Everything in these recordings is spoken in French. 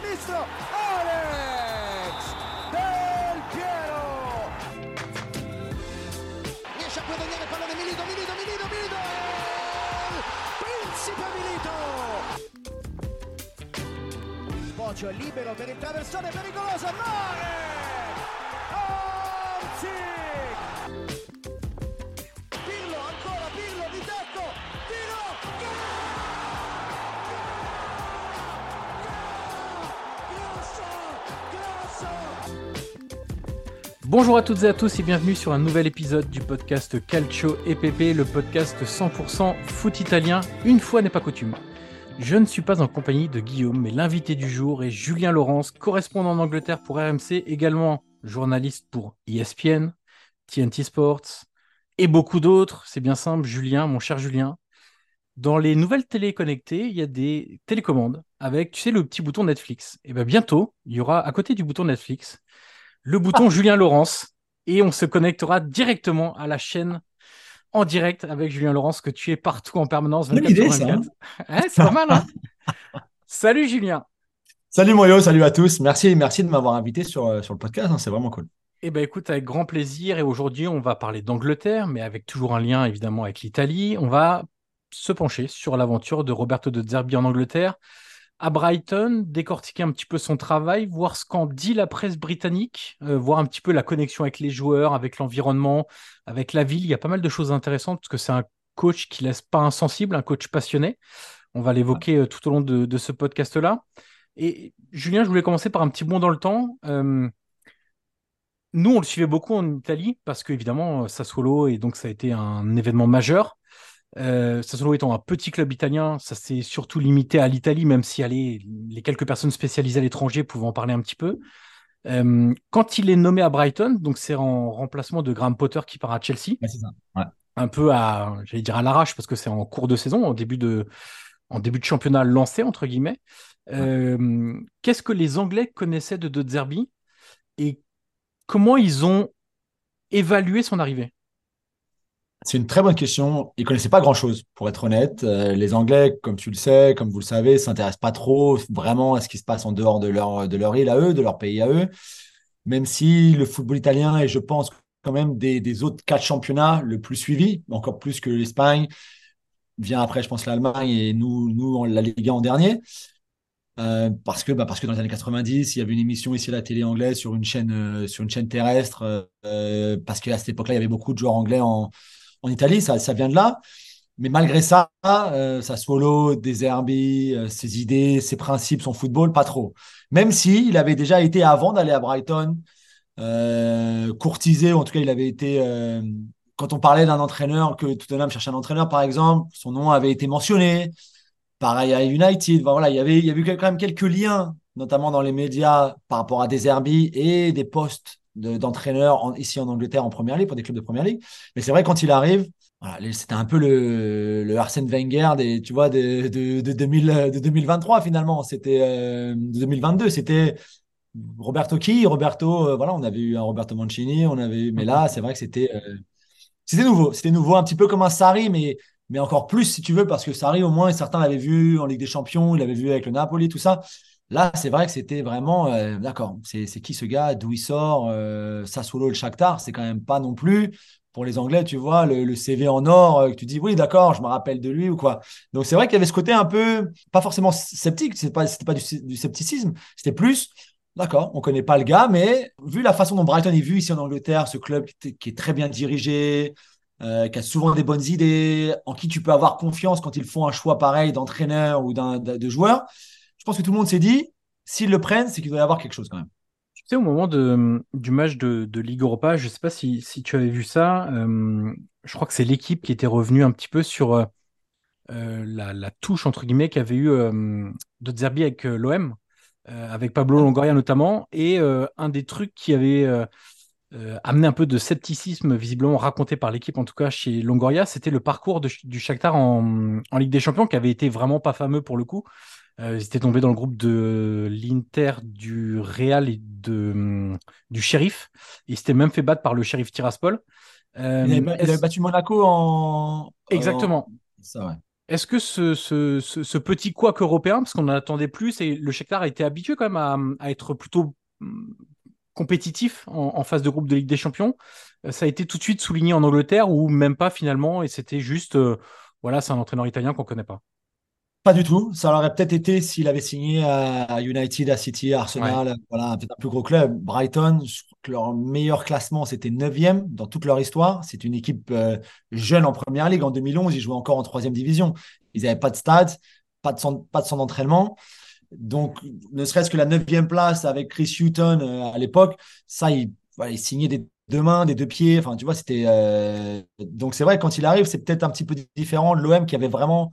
Sinistro! Alex! Del Piero! Riesce a guadagnare il pallone Milito, Milito, Milito, Milito! Principe Milito! Bocio è libero per il traversone pericoloso, Mare! Bonjour à toutes et à tous et bienvenue sur un nouvel épisode du podcast Calcio EPP, le podcast 100% foot italien. Une fois n'est pas coutume. Je ne suis pas en compagnie de Guillaume, mais l'invité du jour est Julien Laurence, correspondant en Angleterre pour RMC, également journaliste pour ESPN, TNT Sports et beaucoup d'autres. C'est bien simple, Julien, mon cher Julien. Dans les nouvelles télé connectées, il y a des télécommandes avec, tu sais, le petit bouton Netflix. Et bien bientôt, il y aura à côté du bouton Netflix le bouton Julien Laurence et on se connectera directement à la chaîne en direct avec Julien Laurence que tu es partout en permanence 24 Bonne idée, sur ça, 24. Ouais, c'est pas mal, hein Salut Julien. Salut Moyo, salut à tous. Merci, merci de m'avoir invité sur, euh, sur le podcast. hein, c'est vraiment cool. Eh ben écoute, avec grand plaisir. Et aujourd'hui, on va parler d'Angleterre, mais avec toujours un lien évidemment avec l'Italie. On va se pencher sur l'aventure de Roberto de Zerbi en Angleterre, à Brighton, décortiquer un petit peu son travail, voir ce qu'en dit la presse britannique, euh, voir un petit peu la connexion avec les joueurs, avec l'environnement, avec la ville. Il y a pas mal de choses intéressantes parce que c'est un coach qui laisse pas insensible, un coach passionné. On va l'évoquer euh, tout au long de, de ce podcast-là. Et Julien, je voulais commencer par un petit bond dans le temps. Euh, nous, on le suivait beaucoup en Italie parce qu'évidemment, Sassuolo, et donc ça a été un événement majeur. Euh, Sassuolo étant un petit club italien, ça s'est surtout limité à l'Italie, même si allez, les quelques personnes spécialisées à l'étranger pouvaient en parler un petit peu. Euh, quand il est nommé à Brighton, donc c'est en remplacement de Graham Potter qui part à Chelsea, Ouais, c'est ça. Ouais. un peu à, j'allais dire à l'arrache parce que c'est en cours de saison, en début de, en début de championnat lancé entre guillemets. Euh, Qu'est-ce que les Anglais connaissaient de De Zerbi et comment ils ont évalué son arrivée? C'est une très bonne question. Ils connaissaient pas grand-chose, pour être honnête. Euh, les Anglais, comme tu le sais, comme vous le savez, s'intéressent pas trop vraiment à ce qui se passe en dehors de leur, de leur île à eux, de leur pays à eux. Même si le football italien est, je pense, quand même des, des autres quatre championnats le plus suivi, encore plus que l'Espagne. Vient après, je pense, l'Allemagne et nous, nous, la Ligue 1 en dernier. Euh, parce que, bah, parce que dans les années 90, il y avait une émission ici à la télé anglaise sur une chaîne, euh, sur une chaîne terrestre, parce qu'à cette époque-là, il y avait beaucoup de joueurs anglais en, en Italie, ça, vient de là. Mais malgré ça, euh, Sassuolo, des euh, ses idées, ses principes, son football, pas trop. Même si il avait déjà été, avant d'aller à Brighton, euh, courtisé, en tout cas, il avait été, euh, quand on parlait d'un entraîneur, que Tottenham cherchait un entraîneur, par exemple, son nom avait été mentionné. Pareil à United. Voilà, il y avait, il y avait quand même quelques liens notamment dans les médias, par rapport à des Herbie et des postes d'entraîneur ici en Angleterre en première ligue, pour des clubs de première ligue. Mais c'est vrai, quand il arrive, voilà, c'était un peu le, le Arsène Wenger des, tu vois, de, de, de, 2000, de 2023 finalement. C'était euh, 2022. C'était Roberto qui? Roberto, euh, voilà, on avait eu un Roberto Mancini, on avait eu, mais là, c'est vrai que c'était euh, c'était nouveau. C'était nouveau, un petit peu comme un Sarri, mais, mais encore plus si tu veux, parce que Sarri, au moins, certains l'avaient vu en Ligue des Champions, il l'avait vu avec le Napoli, tout ça. Là, c'est vrai que c'était vraiment, euh, d'accord, c'est qui ce gars, d'où il sort, euh, le Shakhtar, c'est quand même pas non plus pour les Anglais, tu vois, le, CV en or, euh, que tu dis oui, d'accord, je me rappelle de lui ou quoi. Donc c'est vrai qu'il y avait ce côté un peu, pas forcément sceptique, c'était pas, pas du, scepticisme, c'était plus, d'accord, on connaît pas le gars, mais vu la façon dont Brighton est vu ici en Angleterre, ce club qui, est très bien dirigé, euh, qui a souvent des bonnes idées, en qui tu peux avoir confiance quand ils font un choix pareil d'entraîneur ou de joueur, pense que tout le monde s'est dit, s'ils le prennent, c'est qu'il doit y avoir quelque chose quand même sais, au moment du match de, Ligue Europa, je ne sais pas si, tu avais vu ça, euh, je crois que c'est l'équipe qui était revenue un petit peu sur euh, euh, la, touche, entre guillemets, qu'avait eu de Zerbi avec l'OM, avec Pablo Longoria notamment, et un des trucs qui avait amené un peu de scepticisme, visiblement raconté par l'équipe, en tout cas chez Longoria, c'était le parcours du Shakhtar en, en Ligue des Champions, qui avait été vraiment pas fameux pour le coup. Euh, ils étaient tombés dans le groupe de l'Inter, du Real et de, hum, du Sheriff. Ils s'étaient même fait battre par le Sheriff Tiraspol. Euh, il, avait, battu Monaco en. Exactement. Est-ce que ce, ce, ce, petit couac européen, parce qu'on n'en attendait plus, et le Shakhtar a été habitué quand même à, à être plutôt hum, compétitif en, en, phase de groupe de Ligue des Champions, euh, ça a été tout de suite souligné en Angleterre ou même pas finalement, et c'était juste, voilà, c'est un entraîneur italien qu'on connaît pas. Pas du tout. Ça l'aurait peut-être été s'il avait signé à United, à City, à Arsenal, voilà, peut-être un plus gros club. Brighton, je crois que leur meilleur classement, c'était 9e dans toute leur histoire. C'est une équipe euh, jeune en première ligue. En 2011, ils jouaient encore en troisième division. Ils n'avaient pas de stade, pas de centre, pas de d'entraînement. Donc, ne serait-ce que la 9e place avec Chris Hutton euh, à l'époque, ça, il, il signait des deux mains, des deux pieds. Enfin, tu vois, c'était. Euh, donc, c'est vrai, quand il arrive, c'est peut-être un petit peu différent l'OM qui avait vraiment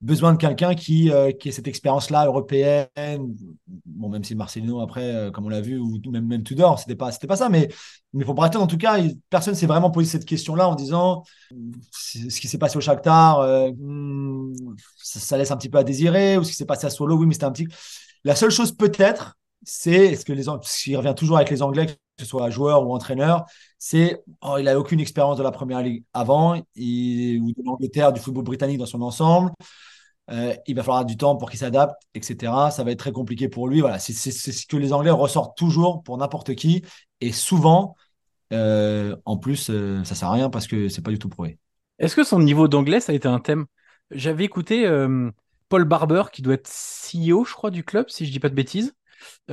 besoin de quelqu'un qui, euh, qui ait cette expérience-là européenne. Bon, même si Marcelino, après, euh, comme on l'a vu, ou même, même Tudor, c'était pas, pas ça. Mais, mais pour Brighton, en tout cas, personne s'est vraiment posé cette question-là en disant ce qui s'est passé au Shakhtar, euh, hmm, ça, laisse un petit peu à désirer, ou ce qui s'est passé à Solo, oui, mais c'était un petit. La seule chose peut-être, c'est, est-ce que les ce qui revient toujours avec les Anglais, ce soit joueur ou entraîneur, c'est oh, il n'a aucune expérience de la première ligue avant, ou de l'Angleterre, du football britannique dans son ensemble. Euh, il va falloir du temps pour qu'il s'adapte, etc. Ça va être très compliqué pour lui. Voilà, c'est ce que les Anglais ressortent toujours pour n'importe qui. Et souvent, euh, en plus, euh, ça sert à rien parce que c'est pas du tout prouvé. Est-ce que son niveau d'anglais, ça a été un thème? J'avais écouté Paul Barber, qui doit être CEO, je crois, du club, si je dis pas de bêtises.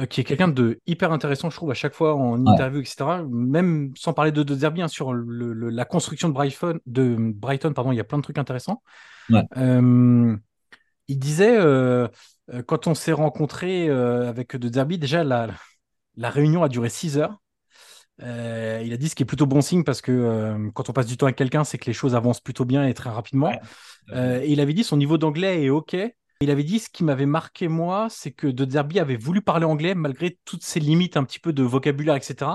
Qui est quelqu'un de hyper intéressant, je trouve, à chaque fois en interview, etc. Même sans parler de, de Zerbi, hein, sur la construction de Brighton, de Brighton, pardon, il y a plein de trucs intéressants. Ouais il disait, euh, euh, quand on s'est rencontré euh, avec De Derby, déjà la, la réunion a duré 6 heures. il a dit ce qui est plutôt bon signe parce que quand on passe du temps avec quelqu'un, c'est que les choses avancent plutôt bien et très rapidement. et il avait dit son niveau d'anglais est OK. Il avait dit ce qui m'avait marqué moi, c'est que De Derby avait voulu parler anglais malgré toutes ses limites un petit peu de vocabulaire, etc.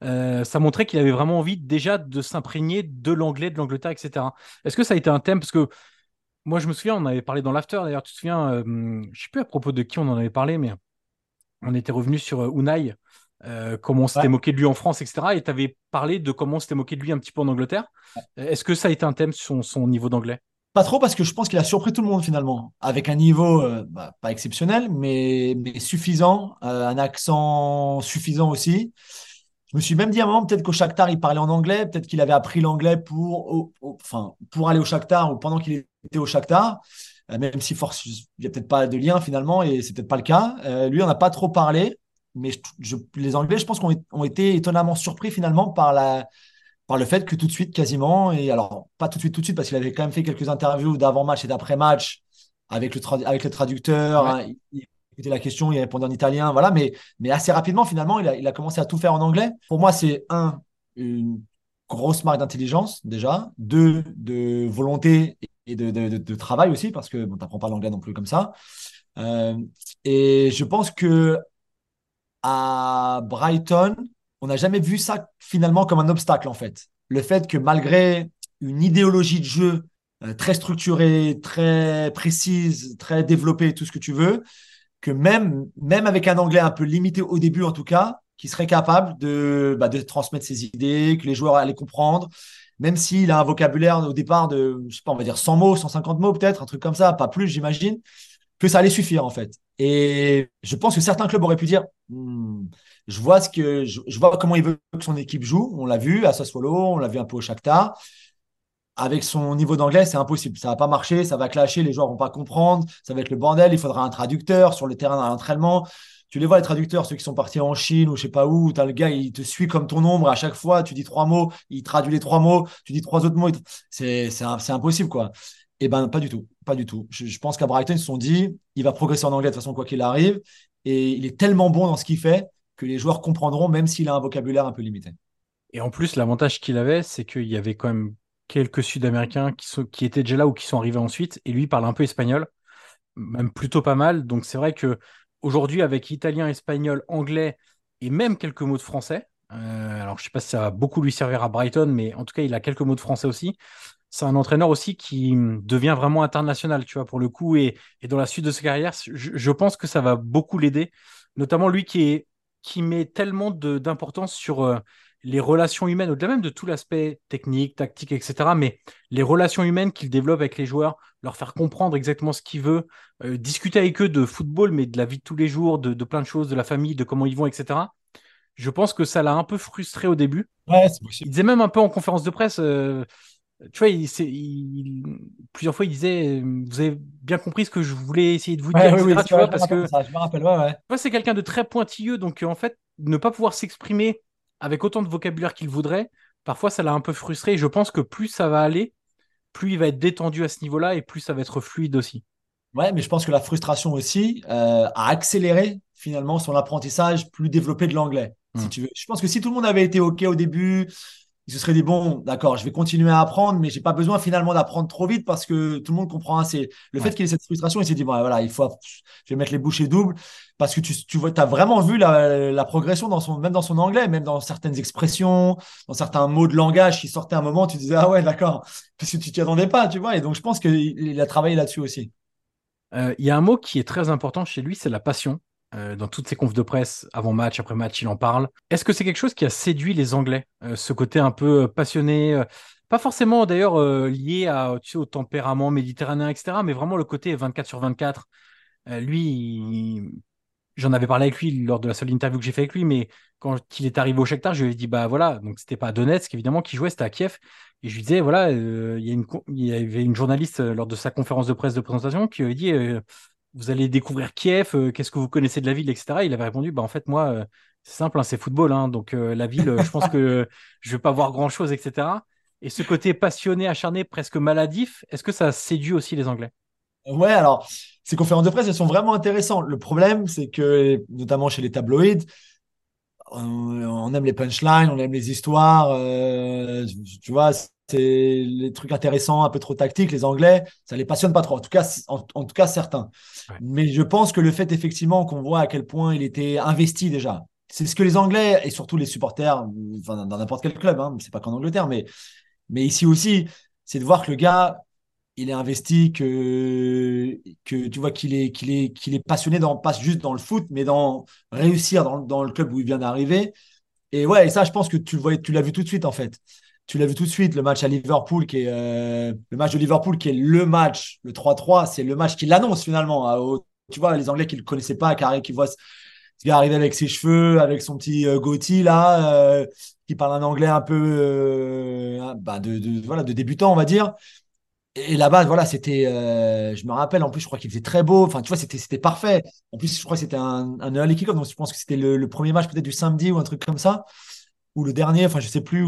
ça montrait qu'il avait vraiment envie déjà de s'imprégner de l'anglais, de l'Angleterre, etc. Est-ce que ça a été un thème? Parce que moi, je me souviens, on avait parlé dans l'after, d'ailleurs, tu te souviens, euh, je ne sais plus à propos de qui on en avait parlé, mais on était revenu sur euh, Unai, euh, comment on s'était moqué de lui en France, etc. Et tu avais parlé de comment on s'était moqué de lui un petit peu en Angleterre. Est-ce que ça a été un thème sur son, niveau d'anglais? Pas trop, parce que je pense qu'il a surpris tout le monde finalement, avec un niveau bah, pas exceptionnel, mais, mais suffisant, un accent suffisant aussi. Je me suis même dit à un moment, peut-être qu'au Shakhtar, il parlait en anglais, peut-être qu'il avait appris l'anglais pour, enfin, pour aller au Shakhtar ou pendant qu'il était au Shakhtar, euh, même si force, il n'y a peut-être pas de lien finalement et c'est peut-être pas le cas. Euh, lui, on n'a pas trop parlé, mais les Anglais, je pense, ont, ont été étonnamment surpris finalement par la, par le fait que tout de suite, quasiment, et alors pas tout de suite, tout de suite, parce qu'il avait quand même fait quelques interviews d'avant-match et d'après-match avec le, avec le traducteur. Hein, c'était la question, il répondait en italien, voilà, mais, mais assez rapidement, finalement, il a, il a commencé à tout faire en anglais. Pour moi, c'est un, une grosse marque d'intelligence, déjà, deux, de volonté et de, de, de, travail aussi, parce que bon, tu n'apprends pas l'anglais non plus comme ça. Euh, et je pense que à Brighton, on n'a jamais vu ça finalement comme un obstacle en fait. Le fait que malgré une idéologie de jeu euh, très structurée, très précise, très développée, tout ce que tu veux, que même, même avec un anglais un peu limité au début en tout cas, qui serait capable de, bah, transmettre ses idées, que les joueurs allaient comprendre, même s'il a un vocabulaire au départ de, je sais pas, on va dire 100 mots, 150 mots peut-être, un truc comme ça, pas plus j'imagine, que ça allait suffire en fait. Et je pense que certains clubs auraient pu dire, hmm, je vois ce que je, vois comment il veut que son équipe joue. On l'a vu à Sassuolo, on l'a vu un peu au Shakhtar. Avec son niveau d'anglais, c'est impossible. Ça va pas marcher, ça va clasher, les joueurs vont pas comprendre, ça va être le bordel. Il faudra un traducteur sur le terrain d'entraînement. Tu les vois, les traducteurs, ceux qui sont partis en Chine ou je sais pas où, tu as le gars, il te suit comme ton ombre à chaque fois. Tu dis trois mots, il traduit les trois mots, tu dis trois autres mots. C'est impossible, quoi. Eh ben, pas du tout. Pas du tout. Je, pense qu'à Brighton, ils se sont dit, il va progresser en anglais de toute façon, quoi qu'il arrive. Et il est tellement bon dans ce qu'il fait que les joueurs comprendront, même s'il a un vocabulaire un peu limité. Et en plus, l'avantage qu'il avait, c'est qu'il y avait quand même quelques Sud-Américains qui, qui étaient déjà là ou qui sont arrivés ensuite. Et lui, parle un peu espagnol, même plutôt pas mal. Donc c'est vrai que aujourd'hui, avec italien, espagnol, anglais et même quelques mots de français, euh, alors je sais pas si ça va beaucoup lui servir à Brighton, mais en tout cas, il a quelques mots de français aussi c'est un entraîneur aussi qui devient vraiment international, tu vois, pour le coup. Et, dans la suite de sa carrière, je, pense que ça va beaucoup l'aider, notamment lui qui, est, qui met tellement d'importance sur euh, les relations humaines, au-delà même de tout l'aspect technique, tactique, etc. Mais les relations humaines qu'il développe avec les joueurs, leur faire comprendre exactement ce qu'il veut, euh, discuter avec eux de football, mais de la vie de tous les jours, de, plein de choses, de la famille, de comment ils vont, etc. Je pense que ça l'a un peu frustré au début. Ouais, c'est possible. Il disait même un peu en conférence de presse. Euh, tu vois, il, plusieurs fois, il disait Vous avez bien compris ce que je voulais essayer de vous dire, oui, tu vois, parce que je me rappelle, ouais, c'est quelqu'un de très pointilleux, donc en fait, ne pas pouvoir s'exprimer avec autant de vocabulaire qu'il voudrait, parfois, ça l'a un peu frustré. je pense que plus ça va aller, plus il va être détendu à ce niveau-là et plus ça va être fluide aussi. Ouais, mais je pense que la frustration aussi euh, a accéléré finalement son apprentissage plus développé de l'anglais. Si hmm. tu veux. Je pense que si tout le monde avait été OK au début, il se serait dit bon, d'accord, je vais continuer à apprendre, mais j'ai pas besoin finalement d'apprendre trop vite parce que tout le monde comprend assez. Le fait qu'il ait cette frustration, il s'est dit bon, voilà, il faut, je vais mettre les bouchées doubles parce que tu, tu vois, as vraiment vu la, progression dans son, même dans son anglais, même dans certaines expressions, dans certains mots de langage qui sortaient à un moment, tu disais ah ouais, d'accord, parce que tu t'y attendais pas, tu vois. Et donc je pense qu'il a travaillé là-dessus aussi. Euh, il y a un mot qui est très important chez lui, c'est la passion. Euh, dans toutes ses confs de presse, avant match, après match, il en parle. Est-ce que c'est quelque chose qui a séduit les Anglais, euh, ce côté un peu euh, passionné Pas forcément d'ailleurs lié au tempérament méditerranéen, etc., mais vraiment le côté 24 sur 24. lui, j'en avais parlé avec lui lors de la seule interview que j'ai fait avec lui, mais quand il est arrivé au Shakhtar, je lui ai dit, bah voilà, donc c'était pas à Donetsk, évidemment, qui jouait, c'était à Kiev. Et je lui disais, voilà, il y, y, avait une journaliste lors de sa conférence de presse de présentation qui lui a dit, vous allez découvrir Kiev, euh, qu'est-ce que vous connaissez de la ville, etc. Il avait répondu, bah, en fait, moi, euh, c'est simple, hein, c'est football, hein, donc euh, la ville, je pense que je vais pas voir grand-chose, etc. Et ce côté passionné, acharné, presque maladif, est-ce que ça séduit aussi les Anglais? Ouais, alors, ces conférences de presse, elles sont vraiment intéressantes. Le problème, c'est que, notamment chez les tabloïds, on, aime les punchlines, on aime les histoires, tu vois, c'est les trucs intéressants, un peu trop tactiques, les Anglais, ça les passionne pas trop. En tout cas, en, tout cas certains. Mais je pense que le fait effectivement qu'on voit à quel point il était investi déjà, c'est ce que les Anglais et surtout les supporters, dans n'importe quel club, hein, c'est pas qu'en Angleterre, mais mais ici aussi, c'est de voir que le gars, il est investi, que que tu vois qu'il est qu'il est qu'il est passionné dans pas juste dans le foot, mais dans réussir dans, dans le club où il vient d'arriver. Et ouais, et ça, je pense que tu le tu l'as vu tout de suite en fait tu l'as vu tout de suite, le match à Liverpool, qui est euh, le match de Liverpool, qui est le match, le 3-3, c'est le match qui l'annonce finalement. Hein, tu vois, les Anglais qui ne le connaissaient pas, carré, qui voient ce, gars arriver avec ses cheveux, avec son petit euh, là, euh, qui parle un anglais un peu euh, bah, de, voilà, de débutant, on va dire. Et là-bas, voilà, c'était, je me rappelle, en plus, je crois qu'il faisait très beau. Enfin, tu vois, c'était, c'était parfait. En plus, je crois que c'était un, un early donc je pense que c'était le, premier match peut-être du samedi ou un truc comme ça ou le dernier, enfin je sais plus,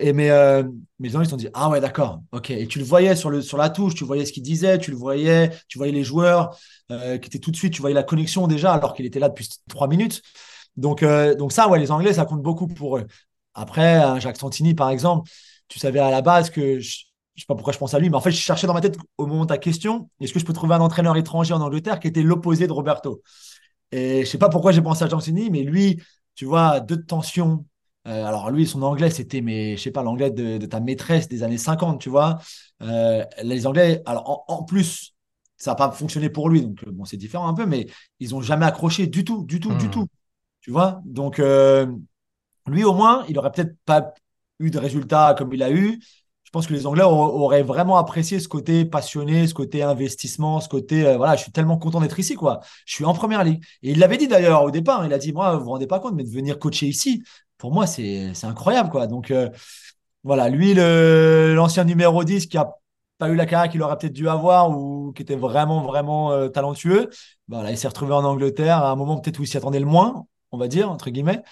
et mais, euh, mes gens ils se sont dit ah ouais d'accord, ok, et tu le voyais sur, le, sur la touche, tu voyais ce qu'il disait, tu le voyais, tu voyais les joueurs euh, qui étaient tout de suite, tu voyais la connexion déjà alors qu'il était là depuis trois minutes. Donc, euh, donc ça, ouais, les Anglais, ça compte beaucoup pour eux. Après, Jacques Santini, par exemple, tu savais à la base que je sais pas pourquoi je pense à lui, mais en fait, je cherchais dans ma tête au moment de ta question, est-ce que je peux trouver un entraîneur étranger en Angleterre qui était l'opposé de Roberto? Et je sais pas pourquoi j'ai pensé à Jansini, mais lui, tu vois, deux de tension. Euh, alors lui, son anglais, c'était, mais je sais pas, l'anglais de, ta maîtresse des années 50, tu vois. Euh, les Anglais, alors en, plus, ça n'a pas fonctionné pour lui, donc bon, c'est différent un peu, mais ils ont jamais accroché du tout, du tout, du hmm. tout. Tu vois Donc, euh, lui, au moins, il aurait peut-être pas eu de résultats comme il a eu, je pense que les Anglais auraient vraiment apprécié ce côté passionné, ce côté investissement, ce côté voilà, je suis tellement content d'être ici quoi. Je suis en première ligue. Et il l'avait dit d'ailleurs au départ, il a dit moi vous vous rendez pas compte mais de venir coacher ici, pour moi c'est incroyable quoi. Donc euh, voilà, lui l'ancien numéro 10 qui a pas eu la carrière qu'il aurait peut-être dû avoir ou qui était vraiment vraiment euh, talentueux, bah, il s'est retrouvé en Angleterre à un moment peut-être où il s'y attendait le moins, on va dire entre guillemets.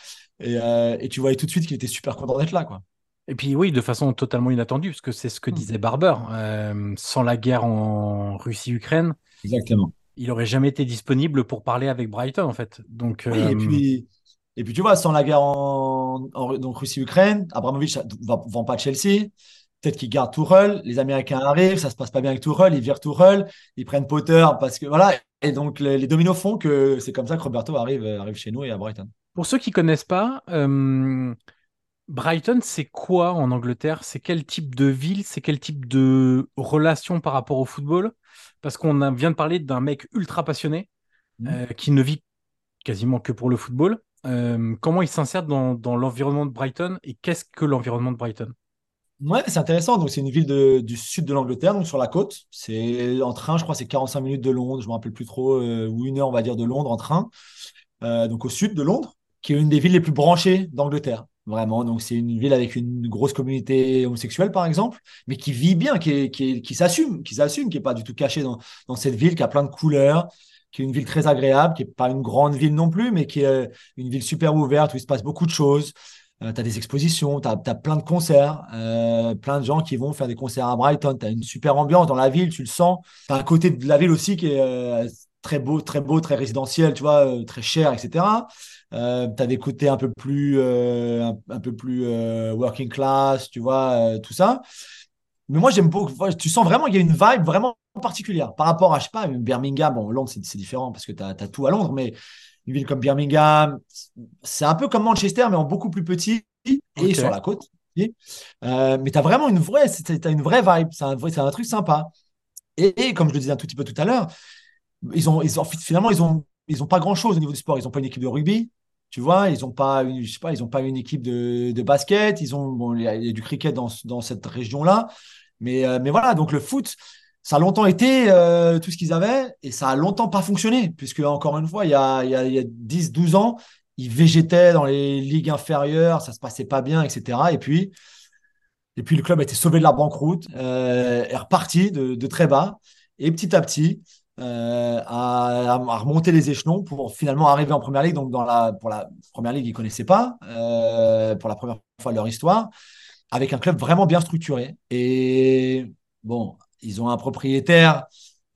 Et, et tu voyais tout de suite qu'il était super content d'être là quoi. Et puis oui, de façon totalement inattendue, parce que c'est ce que hmm. disait Barber. Euh, sans la guerre en Russie-Ukraine, Exactement. il n'aurait jamais été disponible pour parler avec Brighton, en fait. Donc, et, euh, puis, et puis, tu vois, sans la guerre en, Russie-Ukraine, Abramovich ne vend pas Chelsea. Peut-être qu'il garde Tourelle, les Américains arrivent, ça se passe pas bien avec Tourelle, ils virent Tourelle, ils prennent Potter parce que voilà. Et donc les, dominos font que c'est comme ça que Roberto arrive, arrive chez nous et à Brighton. Pour ceux qui connaissent pas, euh, Brighton, c'est quoi en Angleterre? C'est quel type de ville? C'est quel type de relation par rapport au football? Parce qu'on vient de parler d'un mec ultra passionné mmh. euh, qui ne vit quasiment que pour le football. Euh, comment il s'insère dans, l'environnement de Brighton et qu'est-ce que l'environnement de Brighton? Ouais, c'est intéressant. Donc, c'est une ville du sud de l'Angleterre, donc sur la côte. C'est en train, je crois, c'est 45 minutes de Londres, je ne me rappelle plus trop, euh, ou une heure, on va dire, de Londres en train. donc, au sud de Londres, qui est une des villes les plus branchées d'Angleterre. Vraiment, donc c'est une ville avec une grosse communauté homosexuelle, par exemple, mais qui vit bien, qui, qui, s'assume, qui s'assume, qui n'est pas du tout caché dans, dans, cette ville, qui a plein de couleurs, qui est une ville très agréable, qui n'est pas une grande ville non plus, mais qui est une ville super ouverte où il se passe beaucoup de choses. Euh, tu as des expositions, tu as, plein de concerts, euh, plein de gens qui vont faire des concerts à Brighton. Tu as une super ambiance dans la ville, tu le sens. Tu as un côté de la ville aussi qui est euh, très beau, très beau, très résidentiel, tu vois, très cher, etc. Euh, tu as des côtés un peu plus, euh, un, peu plus euh, working class, tu vois, tout ça. Mais moi, j'aime beaucoup. Tu sens vraiment qu'il y a une vibe vraiment particulière par rapport à, je sais pas, Birmingham. Bon, Londres, c'est différent parce que tu as, tout à Londres, mais une ville comme Birmingham, c'est un peu comme Manchester, mais en beaucoup plus petit et sur la côte. mais tu as vraiment une vraie, as une vraie vibe. C'est un, un, truc sympa. Et, comme je le disais un tout petit peu tout à l'heure, ils ont, ils ont, finalement, ils ont, ils ont pas grand chose au niveau du sport. Ils n'ont pas une équipe de rugby, tu vois, ils n'ont pas, une, je sais pas, ils ont pas une équipe de, de basket. Ils ont, bon, il y, a, du cricket dans, dans cette région-là. Mais, euh, mais voilà, donc le foot, ça a longtemps été euh, tout ce qu'ils avaient et ça a longtemps pas fonctionné. Puisque, encore une fois, il y a, il y a, il y a 10, 12 ans, ils végétaient dans les ligues inférieures, ça se passait pas bien, etc. Et puis, et puis le club a été sauvé de la banqueroute, euh, est reparti de, très bas. Et petit à petit, euh, à, remonter les échelons pour finalement arriver en première ligue. Donc, dans la, pour la première ligue, ils connaissaient pas euh, pour la première fois de leur histoire, avec un club vraiment bien structuré. Et bon, ils ont un propriétaire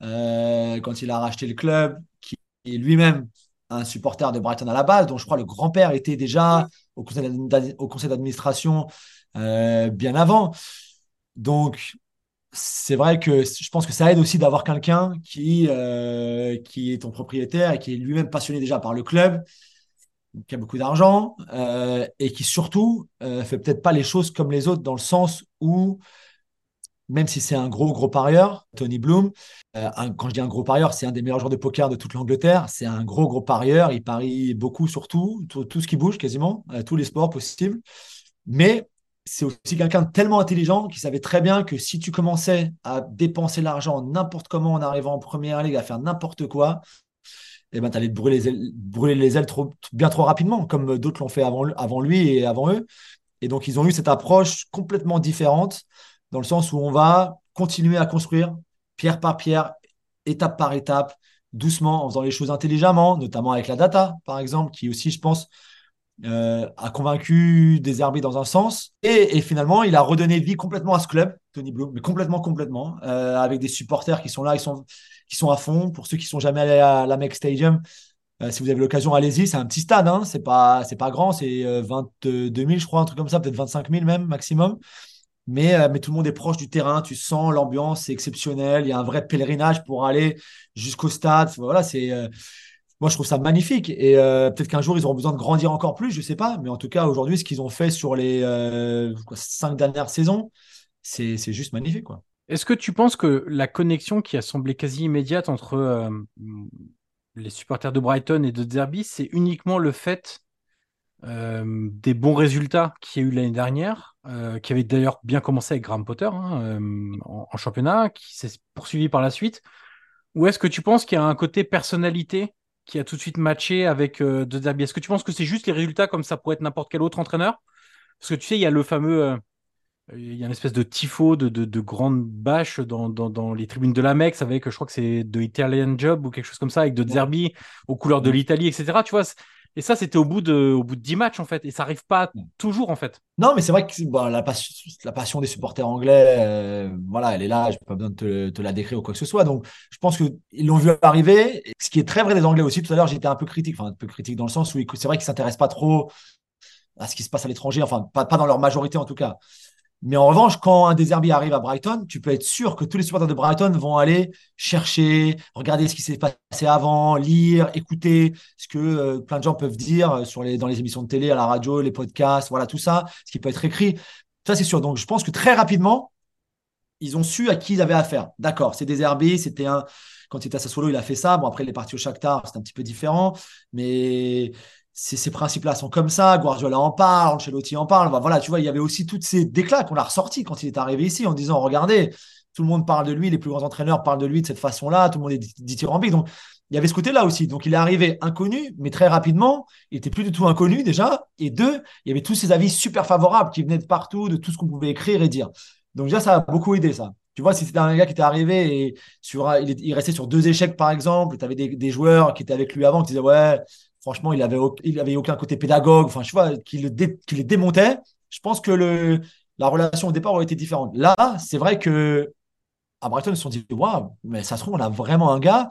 euh, quand il a racheté le club qui est lui-même un supporter de Brighton à la base, dont je crois le grand-père était déjà au conseil d'administration bien avant. Donc, c'est vrai que je pense que ça aide aussi d'avoir quelqu'un qui, euh, qui est ton propriétaire et qui est lui-même passionné déjà par le club, qui a beaucoup d'argent euh, et qui surtout euh, fait peut-être pas les choses comme les autres dans le sens où, même si c'est un gros, gros parieur, Tony Bloom, quand je dis un gros parieur, c'est un des meilleurs joueurs de poker de toute l'Angleterre, c'est un gros, gros parieur, il parie beaucoup sur tout, tout, tout ce qui bouge quasiment, tous les sports possibles. Mais c'est aussi quelqu'un de tellement intelligent qui savait très bien que si tu commençais à dépenser l'argent n'importe comment en arrivant en première ligue, à faire n'importe quoi, eh ben, tu allais te brûler les ailes, brûler les ailes bien trop rapidement, comme d'autres l'ont fait avant lui et avant eux. Et donc, ils ont eu cette approche complètement différente, dans le sens où on va continuer à construire pierre par pierre, étape par étape, doucement, en faisant les choses intelligemment, notamment avec la data, par exemple, qui aussi, je pense, euh, a convaincu Désherbé dans un sens. Et, finalement, il a redonné vie complètement à ce club, Tony Bloom, mais complètement, complètement, euh, avec des supporters qui sont là, qui sont, qui sont à fond. Pour ceux qui sont jamais allés à la Mec Stadium, euh, si vous avez l'occasion, allez-y. C'est un petit stade, hein. c'est pas, pas grand, c'est 22 000, je crois, un truc comme ça, peut-être 25 000 même maximum. Mais, euh, mais tout le monde est proche du terrain. Tu sens l'ambiance, c'est exceptionnel. Il y a un vrai pèlerinage pour aller jusqu'au stade. Voilà, c'est. Euh, moi, je trouve ça magnifique. Et euh, peut-être qu'un jour, ils auront besoin de grandir encore plus, je sais pas. Mais en tout cas, aujourd'hui, ce qu'ils ont fait sur les cinq dernières saisons, c'est juste magnifique. Quoi. Est-ce que tu penses que la connexion qui a semblé quasi immédiate entre les supporters de Brighton et de Derby, c'est uniquement le fait des bons résultats qu'il y a eu l'année dernière, euh, qui avait d'ailleurs bien commencé avec Graham Potter hein, euh, en, championnat, qui s'est poursuivi par la suite Ou est-ce que tu penses qu'il y a un côté personnalité qui a tout de suite matché avec De Derby Est-ce que tu penses que c'est juste les résultats comme ça pourrait être n'importe quel autre entraîneur? Parce que tu sais, il y a le fameux. il y a une espèce de tifo, de, de, grande bâche dans, dans, les tribunes de l'Amex avec, je crois que c'est de Italian Job ou quelque chose comme ça, avec De Derby aux couleurs de l'Italie, etc. Tu vois, et ça, c'était au bout de, au bout de 10 matchs, en fait. Et ça n'arrive pas toujours, en fait. Non, mais c'est vrai que la, passion, la, passion, des supporters anglais, euh, voilà, elle est là. Je n'ai pas besoin de te, la décrire ou quoi que ce soit. Donc, je pense qu'ils l'ont vu arriver. Ce qui est très vrai des Anglais aussi. Tout à l'heure, j'étais un peu critique. Enfin, un peu critique dans le sens où c'est vrai qu'ils ne s'intéressent pas trop à ce qui se passe à l'étranger. Enfin, pas, pas dans leur majorité, en tout cas. Mais en revanche, quand un Deserbi arrive à Brighton, tu peux être sûr que tous les supporters de Brighton vont aller chercher, regarder ce qui s'est passé avant, lire, écouter ce que euh, plein de gens peuvent dire les, dans les émissions de télé, à la radio, les podcasts, voilà, tout ça, ce qui peut être écrit. Ça, c'est sûr. Donc, je pense que très rapidement, ils ont su à qui ils avaient affaire. D'accord, c'est Deserbi, c'était un. Quand il était à Sassuolo, il a fait ça. Bon, après, il est parti au Shakhtar, c'est un petit peu différent. Mais ces, principes-là sont comme ça. Guardiola en parle, Ancelotti en parle. Voilà, tu vois, il y avait aussi toutes ces déclats qu'on a ressortis quand il est arrivé ici en disant regardez, tout le monde parle de lui, les plus grands entraîneurs parlent de lui de cette façon-là, tout le monde est dithyrambique. Donc, il y avait ce côté-là aussi. Donc, il est arrivé inconnu, mais très rapidement, il était plus du tout inconnu déjà. Et deux, il y avait tous ces avis super favorables qui venaient de partout, de tout ce qu'on pouvait écrire et dire. Donc, déjà, ça a beaucoup aidé ça. Tu vois, si c'était un gars qui était arrivé et sur, il, restait sur deux échecs, par exemple, tu avais des, des, joueurs qui étaient avec lui avant qui disaient Ouais, franchement, il avait, avait aucun côté pédagogue, enfin, je vois, qui, le démontait. Je pense que la relation au départ aurait été différente. Là, c'est vrai que à Brighton, ils se sont dit, waouh, mais ça se trouve, on a vraiment un gars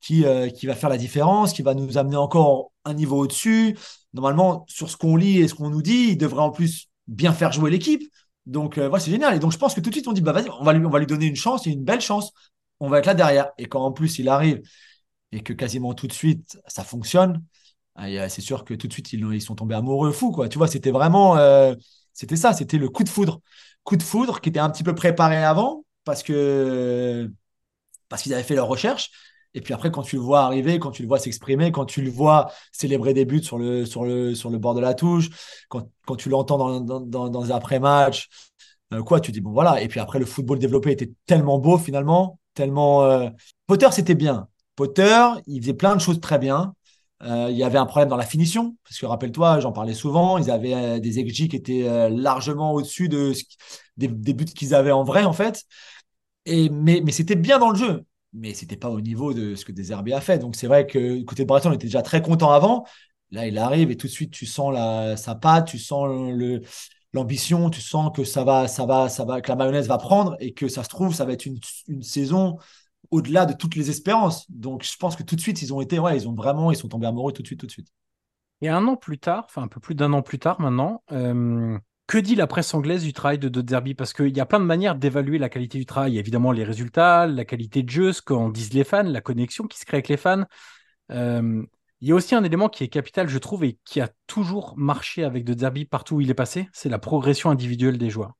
qui, euh, qui va faire la différence, qui va nous amener encore un niveau au-dessus. Normalement, sur ce qu'on lit et ce qu'on nous dit, il devrait en plus bien faire jouer l'équipe. Donc, euh, voilà, c'est génial. Et donc, je pense que tout de suite, on dit, bah, vas-y, on va, lui, on va lui donner une chance, et une belle chance. On va être là derrière. Et quand en plus, il arrive et que quasiment tout de suite, ça fonctionne, c'est sûr que tout de suite, ils, sont tombés amoureux fous. Quoi. Tu vois, c'était vraiment. Euh, c'était ça, c'était le coup de foudre. Coup de foudre qui était un petit peu préparé avant parce que parce qu'ils avaient fait leur recherche. Et puis après, quand tu le vois arriver, quand tu le vois s'exprimer, quand tu le vois célébrer des buts sur le, sur le, sur le bord de la touche, quand, quand tu l'entends dans, dans, dans, après-match, euh, quoi, tu dis, bon voilà. Et puis après, le football développé était tellement beau finalement, tellement. Euh, Potter, c'était bien. Potter, il faisait plein de choses très bien. Euh, il y avait un problème dans la finition, parce que rappelle-toi, j'en parlais souvent, ils avaient euh, des XG qui étaient euh, largement au-dessus de, des, buts qu'ils avaient en vrai, en fait. Et, mais, mais c'était bien dans le jeu, mais c'était pas au niveau de ce que Deserbi a fait. Donc c'est vrai que côté de Breton, on était déjà très content avant. Là, il arrive et tout de suite, tu sens la, sa patte, tu sens le, l'ambition, tu sens que ça va, ça va, ça va, que la mayonnaise va prendre et que ça se trouve, ça va être une, une saison au-delà de toutes les espérances. Donc, je pense que tout de suite, ils ont été, ouais, ils ont vraiment, ils sont tombés amoureux tout de suite, tout de suite. Et un an plus tard, enfin un peu plus d'un an plus tard maintenant, euh, que dit la presse anglaise du travail de, de Derby Parce qu'il y a plein de manières d'évaluer la qualité du travail. Il y a évidemment les résultats, la qualité de jeu, ce qu'en disent les fans, la connexion qui se crée avec les fans. Euh, il y a aussi un élément qui est capital, je trouve, et qui a toujours marché avec De Derby partout où il est passé, c'est la progression individuelle des joueurs.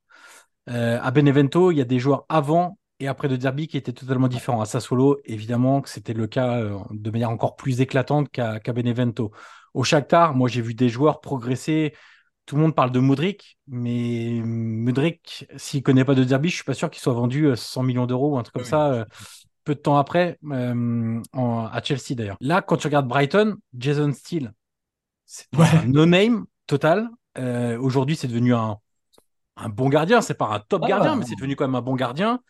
Euh, à Benevento, il y a des joueurs avant et après de Derby qui était totalement différent. À Sassuolo, évidemment que c'était le cas euh, de manière encore plus éclatante qu'à Benevento. Au Shakhtar, moi j'ai vu des joueurs progresser. Tout le monde parle de Mudrik, mais Mudrik, s'il ne connaît pas de Derby, je suis pas sûr qu'il soit vendu 100 euh, millions d'euros ou un truc comme ça. Euh, peu de temps après, à Chelsea d'ailleurs. Là, quand tu regardes Brighton, Jason Steele, c'est un no-name total. Aujourd'hui, c'est devenu un, un bon gardien. C'est pas un top gardien, mais c'est devenu quand même un bon gardien.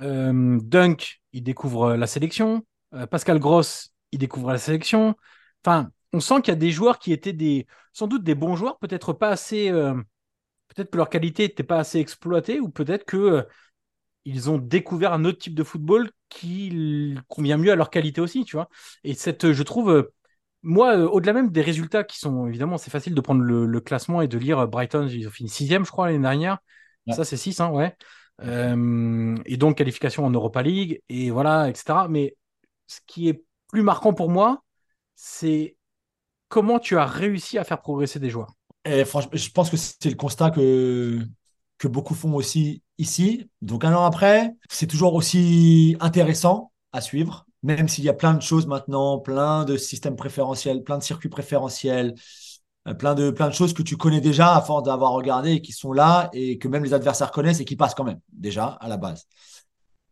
Euh, Dunk, il découvre la sélection. Euh, Pascal Gross, il découvre la sélection. Enfin, on sent qu'il y a des joueurs qui étaient des, sans doute des bons joueurs, peut-être pas assez, euh, peut-être que leur qualité n'était pas assez exploitée, ou peut-être que ils ont découvert un autre type de football qui convient mieux à leur qualité aussi, tu vois. Et cette, je trouve, moi, au-delà même des résultats qui sont, évidemment, c'est facile de prendre le, classement et de lire Brighton, ils ont fini sixième, je crois, l'année dernière. Ouais. Ça, c'est 6, hein, ouais. Euh, et donc, qualification en Europa League, et voilà, etc. Mais ce qui est plus marquant pour moi, c'est comment tu as réussi à faire progresser des joueurs. Et franchement, je pense que c'est le constat que, que beaucoup font aussi ici. Donc un an après, c'est toujours aussi intéressant à suivre, même s'il y a plein de choses maintenant, plein de systèmes préférentiels, plein de circuits préférentiels, plein de, plein de choses que tu connais déjà à force d'avoir regardé et qui sont là et que même les adversaires connaissent et qui passent quand même déjà à la base.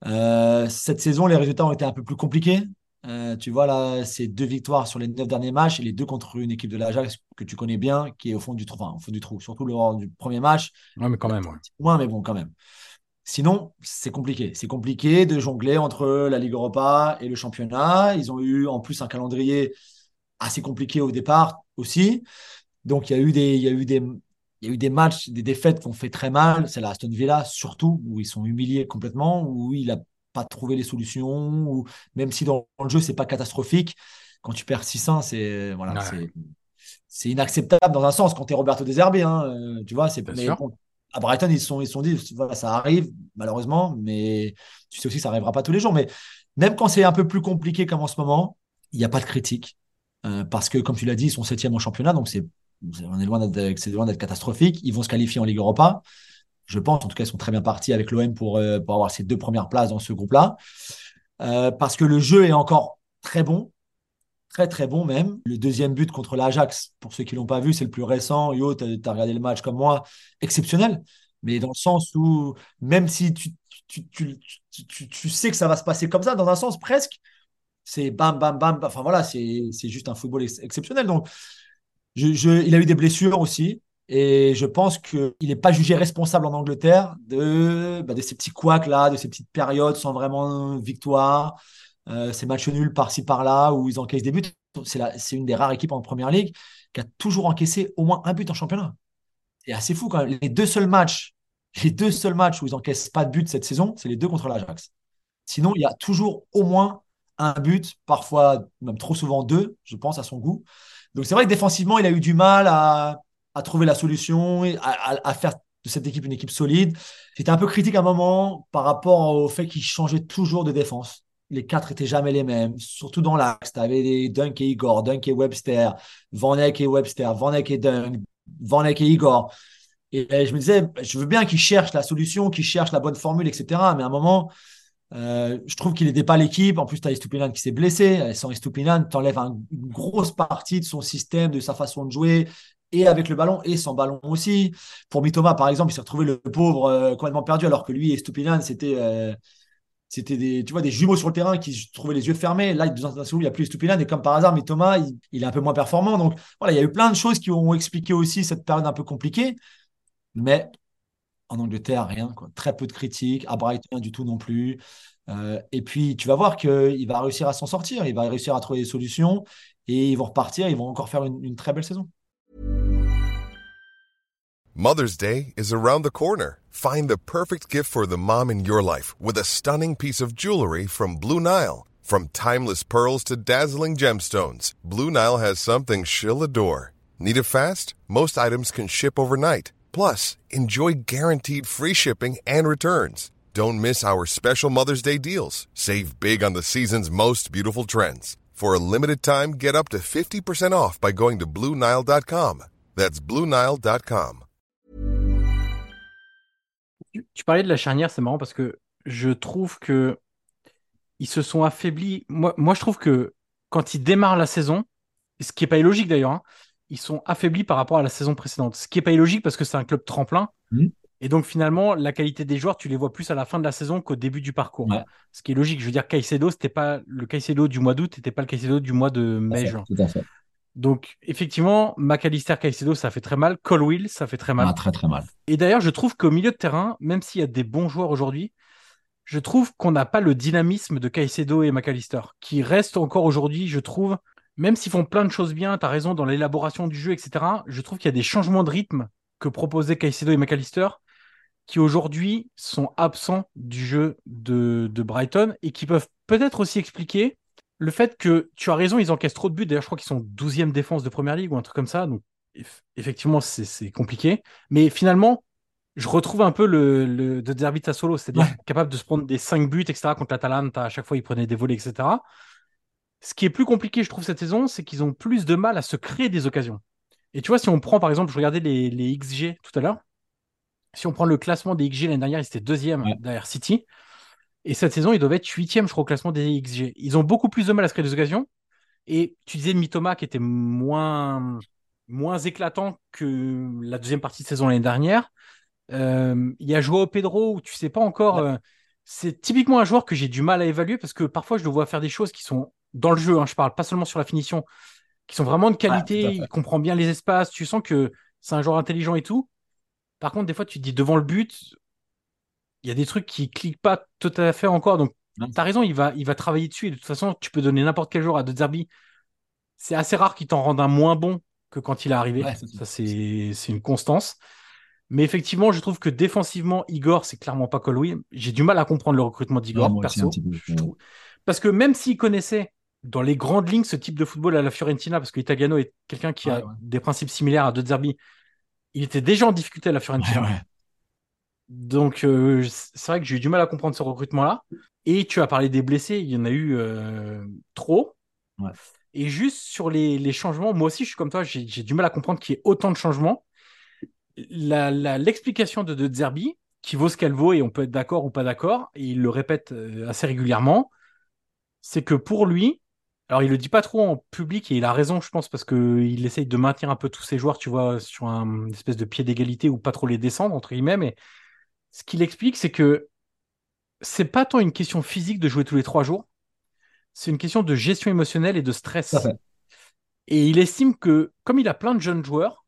Euh, cette saison, les résultats ont été un peu plus compliqués. Euh, tu vois, là, c'est deux victoires sur les neuf derniers matchs et les deux contre une équipe de l'Ajax que tu connais bien, qui est au fond du trou. Enfin, au fond du trou, surtout lors du premier match. Ouais, mais quand même, ouais. Moins, mais bon, quand même. Sinon, c'est compliqué. C'est compliqué de jongler entre la Ligue Europa et le championnat. Ils ont eu en plus un calendrier assez compliqué au départ aussi. Donc, il y a eu des, il y a eu des, il y a eu des matchs, des défaites qui ont fait très mal. C'est la Aston Villa, surtout, où ils sont humiliés complètement, où il n'a pas trouvé les solutions, ou même si dans le jeu, c'est pas catastrophique, quand tu perds 600, c'est voilà, Ouais. c'est c'est inacceptable dans un sens quand tu es Roberto De Zerbi, hein, euh, tu vois, c'est à Brighton, ils se sont, ils sont dit, voilà, ça arrive, malheureusement, mais tu sais aussi que ça n'arrivera pas tous les jours. Mais même quand c'est un peu plus compliqué comme en ce moment, il n'y a pas de critique. Euh, parce que, comme tu l'as dit, ils sont septième au championnat, donc c'est, on est loin d'être, c'est loin d'être catastrophique. Ils vont se qualifier en Ligue Europa. Je pense, en tout cas, ils sont très bien partis avec l'OM pour, euh, pour avoir ces deux premières places dans ce groupe-là. Euh, parce que le jeu est encore très bon, très très bon même. Le deuxième but contre l'Ajax, pour ceux qui l'ont pas vu, c'est le plus récent. Yo, tu as, regardé le match comme moi, exceptionnel. Mais dans le sens où, même si tu, tu, tu, tu, tu- sais que ça va se passer comme ça, dans un sens presque, c'est bam, bam, bam. Enfin voilà, c'est juste un football ex- exceptionnel. Donc, il a eu des blessures aussi. Et je pense qu'il n'est pas jugé responsable en Angleterre de, bah, de ces petits couacs là, de ces petites périodes sans vraiment victoire, euh, ces matchs nuls par-ci par-là où ils encaissent des buts. C'est une des rares équipes en première ligue qui a toujours encaissé au moins un but en championnat. C'est assez fou quand même. Les deux seuls matchs, les deux seuls matchs où ils encaissent pas de but cette saison, c'est les deux contre l'Ajax. Sinon, il y a toujours au moins un but, parfois même trop souvent deux, je pense, à son goût. Donc c'est vrai que défensivement, il a eu du mal à, trouver la solution, à, faire de cette équipe une équipe solide. J'étais un peu critique à un moment par rapport au fait qu'il changeait toujours de défense. Les quatre étaient jamais les mêmes, surtout dans l'axe. Tu avais des Dunk et Igor, Dunk et Webster, Van et Webster, Van et Dunk, Van Eyck et Igor. Et euh, je me disais, je veux bien qu'ils cherchent la solution, qu'ils cherchent la bonne formule, etc. Mais à un moment, euh, je trouve qu'il n'aidait pas l'équipe. En plus, tu as Estupinan qui s'est blessé. Sans Estupinan, tu enlèves un- une grosse partie de son système, de sa façon de jouer, et avec le ballon, et sans ballon aussi. Pour Mitoma, par exemple, il s'est retrouvé le pauvre euh, complètement perdu, alors que lui et Estupinan, c'était euh, c'était des, tu vois, des jumeaux sur le terrain qui se trouvaient les yeux fermés. Là, il n'y a plus Estupinan, et comme par hasard, Mitoma, il, il est un peu moins performant. Donc, voilà, il y a eu plein de choses qui ont expliqué aussi cette période un peu compliquée. Mais en Angleterre, rien. Quoi. Très peu de critiques. À Brighton, rien du tout non plus. Euh, et puis, tu vas voir qu'il va réussir à s'en sortir. Il va réussir à trouver des solutions. Et ils vont repartir. Ils vont encore faire une, une très belle saison. Mother's Day is around the corner. Find the perfect gift for the mom in your life with a stunning piece of jewelry from Blue Nile. From timeless pearls to dazzling gemstones, Blue Nile has something she'll adore. Need it fast? Most items can ship overnight. Plus, enjoy guaranteed free shipping and returns. Don't miss our special Mother's Day deals. Save big on the season's most beautiful trends. For a limited time, get up to 50% off by going to BlueNile.com. That's BlueNile.com. Tu, tu parlais de la charnière, c'est marrant parce que je trouve que ils se sont affaiblis. Moi, moi, je trouve que quand ils démarrent la saison, ce qui est pas illogique d'ailleurs, hein, ils sont affaiblis par rapport à la saison précédente. Ce qui est pas illogique parce que c'est un club tremplin. Mhm. Et donc finalement, la qualité des joueurs, tu les vois plus à la fin de la saison qu'au début du parcours. Ouais. Ce qui est logique. Je veux dire, Caicedo, c'était pas le Caicedo du mois d'août, c'était pas le Caicedo du mois de mai, juin. Tout à fait. Donc effectivement, McAllister, Caicedo, ça fait très mal. Colwill, ça fait très mal. Ah, très, très mal. Et d'ailleurs, je trouve qu'au milieu de terrain, même s'il y a des bons joueurs aujourd'hui, je trouve qu'on n'a pas le dynamisme de Caicedo et McAllister, qui restent encore aujourd'hui, je trouve, même s'ils font plein de choses bien, tu as raison, dans l'élaboration du jeu, etc., je trouve qu'il y a des changements de rythme que proposaient Caicedo et McAllister, qui aujourd'hui sont absents du jeu de, de Brighton et qui peuvent peut-être aussi expliquer le fait que, tu as raison, ils encaissent trop de buts. D'ailleurs, je crois qu'ils sont 12e défense de Première Ligue ou un truc comme ça. Donc, eff- effectivement, c'est compliqué. Mais finalement, je retrouve un peu le, le de Derby Solo, c'est-à-dire Ouais. capable de se prendre des 5 buts, etc. contre l'Atalanta. À chaque fois, il prenait des volets, etc. Ce qui est plus compliqué, je trouve, cette saison, c'est qu'ils ont plus de mal à se créer des occasions. Et tu vois, si on prend, par exemple, je regardais les, les XG tout à l'heure. Si on prend le classement des XG l'année dernière, ils étaient deuxième Ouais. derrière City. Et cette saison, ils doivent être huitième, je crois, au classement des XG. Ils ont beaucoup plus de mal à se créer des occasions. Et tu disais Mitoma qui était moins, moins éclatant que la deuxième partie de saison l'année dernière. Euh, Il y a Joao Pedro où tu sais pas encore. Ouais. euh, c'est typiquement un joueur que j'ai du mal à évaluer parce que parfois je le vois faire des choses qui sont dans le jeu. hein, je parle pas seulement sur la finition, qui sont vraiment de qualité. il comprend bien les espaces. Tu sens que c'est un joueur intelligent et tout. Par contre, des fois, tu te dis devant le but, il y a des trucs qui cliquent pas tout à fait encore. Donc, tu as raison, il va, il va travailler dessus. Et de toute façon, tu peux donner n'importe quel joueur à De Zerbi. C'est assez rare qu'il t'en rende un moins bon que quand il est arrivé. Ouais, ça. c'est une constance. Mais effectivement, je trouve que défensivement, Igor, c'est clairement pas Colwill. J'ai du mal à comprendre le recrutement d'Igor, perso. un petit peu. Je trouve- Parce que même s'il connaissait dans les grandes lignes ce type de football à la Fiorentina, parce que Italiano est quelqu'un qui a Ouais, des principes similaires à De Zerbi, il était déjà en difficulté à la Fiorentina. ouais. Donc, euh, c'est vrai que j'ai eu du mal à comprendre ce recrutement-là. Et tu as parlé des blessés, il y en a eu euh, trop. Et juste sur les, les changements, moi aussi, je suis comme toi, j'ai du mal à comprendre qu'il y ait autant de changements. L'explication de De Zerbi, qui vaut ce qu'elle vaut, et on peut être d'accord ou pas d'accord, et il le répète euh, assez régulièrement, c'est que pour lui, alors il le dit pas trop en public, et il a raison, je pense, parce qu'il essaye de maintenir un peu tous ses joueurs, tu vois, sur un une espèce de pied d'égalité ou pas trop les descendre, entre guillemets, mais ce qu'il explique, c'est que c'est pas tant une question physique de jouer tous les trois jours, c'est une question de gestion émotionnelle et de stress. Et il estime que, comme il a plein de jeunes joueurs,